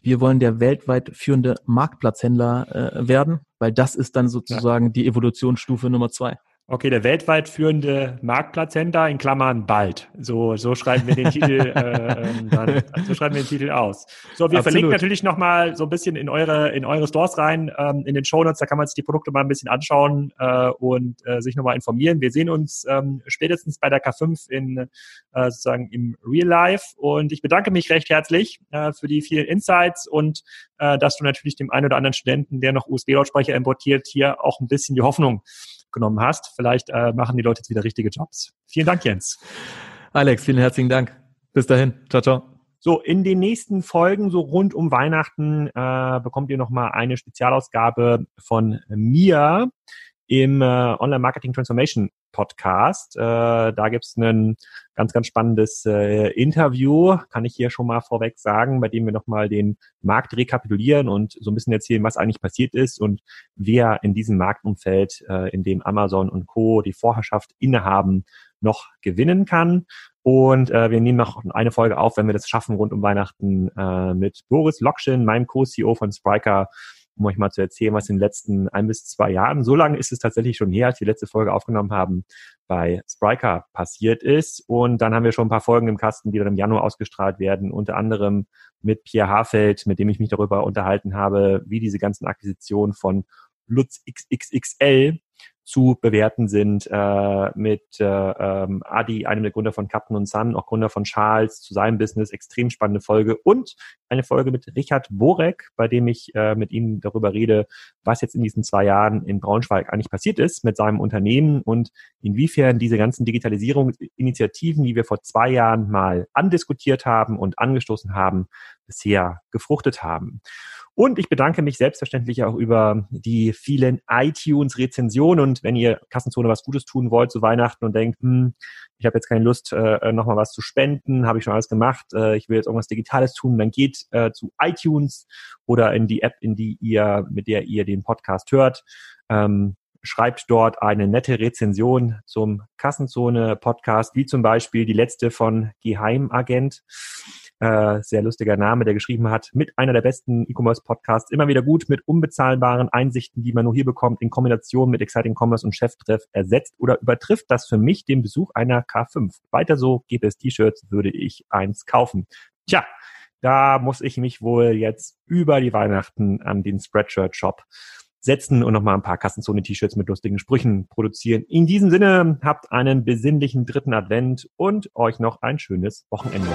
Wir wollen der weltweit führende Marktplatzhändler äh, werden, weil das ist dann sozusagen ja. die Evolutionsstufe Nummer zwei. Okay, der weltweit führende Marktplatzhändler in Klammern bald. So, so schreiben wir den Titel, (laughs) äh, ähm, dann, so schreiben wir den Titel aus. So, wir Absolut. verlinken natürlich nochmal so ein bisschen in eure, in eure Stores rein, ähm, in den Shownotes, da kann man sich die Produkte mal ein bisschen anschauen äh, und äh, sich nochmal informieren. Wir sehen uns ähm, spätestens bei der K5 in äh, sozusagen im Real Life und ich bedanke mich recht herzlich äh, für die vielen Insights und äh, dass du natürlich dem einen oder anderen Studenten, der noch USB-Lautsprecher importiert, hier auch ein bisschen die Hoffnung genommen hast. Vielleicht äh, machen die Leute jetzt wieder richtige Jobs. Vielen Dank, Jens. Alex, vielen herzlichen Dank. Bis dahin. Ciao, ciao. So, in den nächsten Folgen, so rund um Weihnachten, äh, bekommt ihr nochmal eine Spezialausgabe von mir im äh, Online Marketing Transformation Podcast. Äh, da gibt's ein ganz, ganz spannendes äh, Interview, kann ich hier schon mal vorweg sagen, bei dem wir nochmal den Markt rekapitulieren und so ein bisschen erzählen, was eigentlich passiert ist und wer in diesem Marktumfeld, äh, in dem Amazon und Co. die Vorherrschaft innehaben, noch gewinnen kann. Und äh, wir nehmen noch eine Folge auf, wenn wir das schaffen, rund um Weihnachten äh, mit Boris Lokschin, meinem Co-CEO von Spriker, um euch mal zu erzählen, was in den letzten ein bis zwei Jahren, so lange ist es tatsächlich schon her, als wir die letzte Folge aufgenommen haben, bei Spriker passiert ist. Und dann haben wir schon ein paar Folgen im Kasten, die dann im Januar ausgestrahlt werden, unter anderem mit Pierre Hafeld, mit dem ich mich darüber unterhalten habe, wie diese ganzen Akquisitionen von Lutz XXXL zu bewerten sind, äh, mit äh, ähm, Adi, einem der Gründer von Captain und Sun, auch Gründer von Charles, zu seinem Business, extrem spannende Folge und eine Folge mit Richard Borek, bei dem ich äh, mit ihm darüber rede, was jetzt in diesen zwei Jahren in Braunschweig eigentlich passiert ist mit seinem Unternehmen und inwiefern diese ganzen Digitalisierungsinitiativen, die wir vor zwei Jahren mal andiskutiert haben und angestoßen haben, bisher gefruchtet haben. Und ich bedanke mich selbstverständlich auch über die vielen iTunes-Rezensionen. Und wenn ihr Kassenzone was Gutes tun wollt zu Weihnachten und denkt, hm, ich habe jetzt keine Lust, äh, nochmal was zu spenden, habe ich schon alles gemacht, äh, ich will jetzt irgendwas Digitales tun, dann geht äh, zu iTunes oder in die App, in die ihr, mit der ihr den Podcast hört. Ähm, schreibt dort eine nette Rezension zum Kassenzone-Podcast, wie zum Beispiel die letzte von Geheimagent äh, sehr lustiger Name, der geschrieben hat, mit einer der besten E-Commerce-Podcasts, immer wieder gut mit unbezahlbaren Einsichten, die man nur hier bekommt, in Kombination mit Exciting Commerce und Cheftreff ersetzt oder übertrifft das für mich den Besuch einer K5. Weiter so, gäbe es T-Shirts, würde ich eins kaufen. Tja, da muss ich mich wohl jetzt über die Weihnachten an den Spreadshirt-Shop setzen und nochmal ein paar Kassenzone-T-Shirts mit lustigen Sprüchen produzieren. In diesem Sinne, habt einen besinnlichen dritten Advent und euch noch ein schönes Wochenende.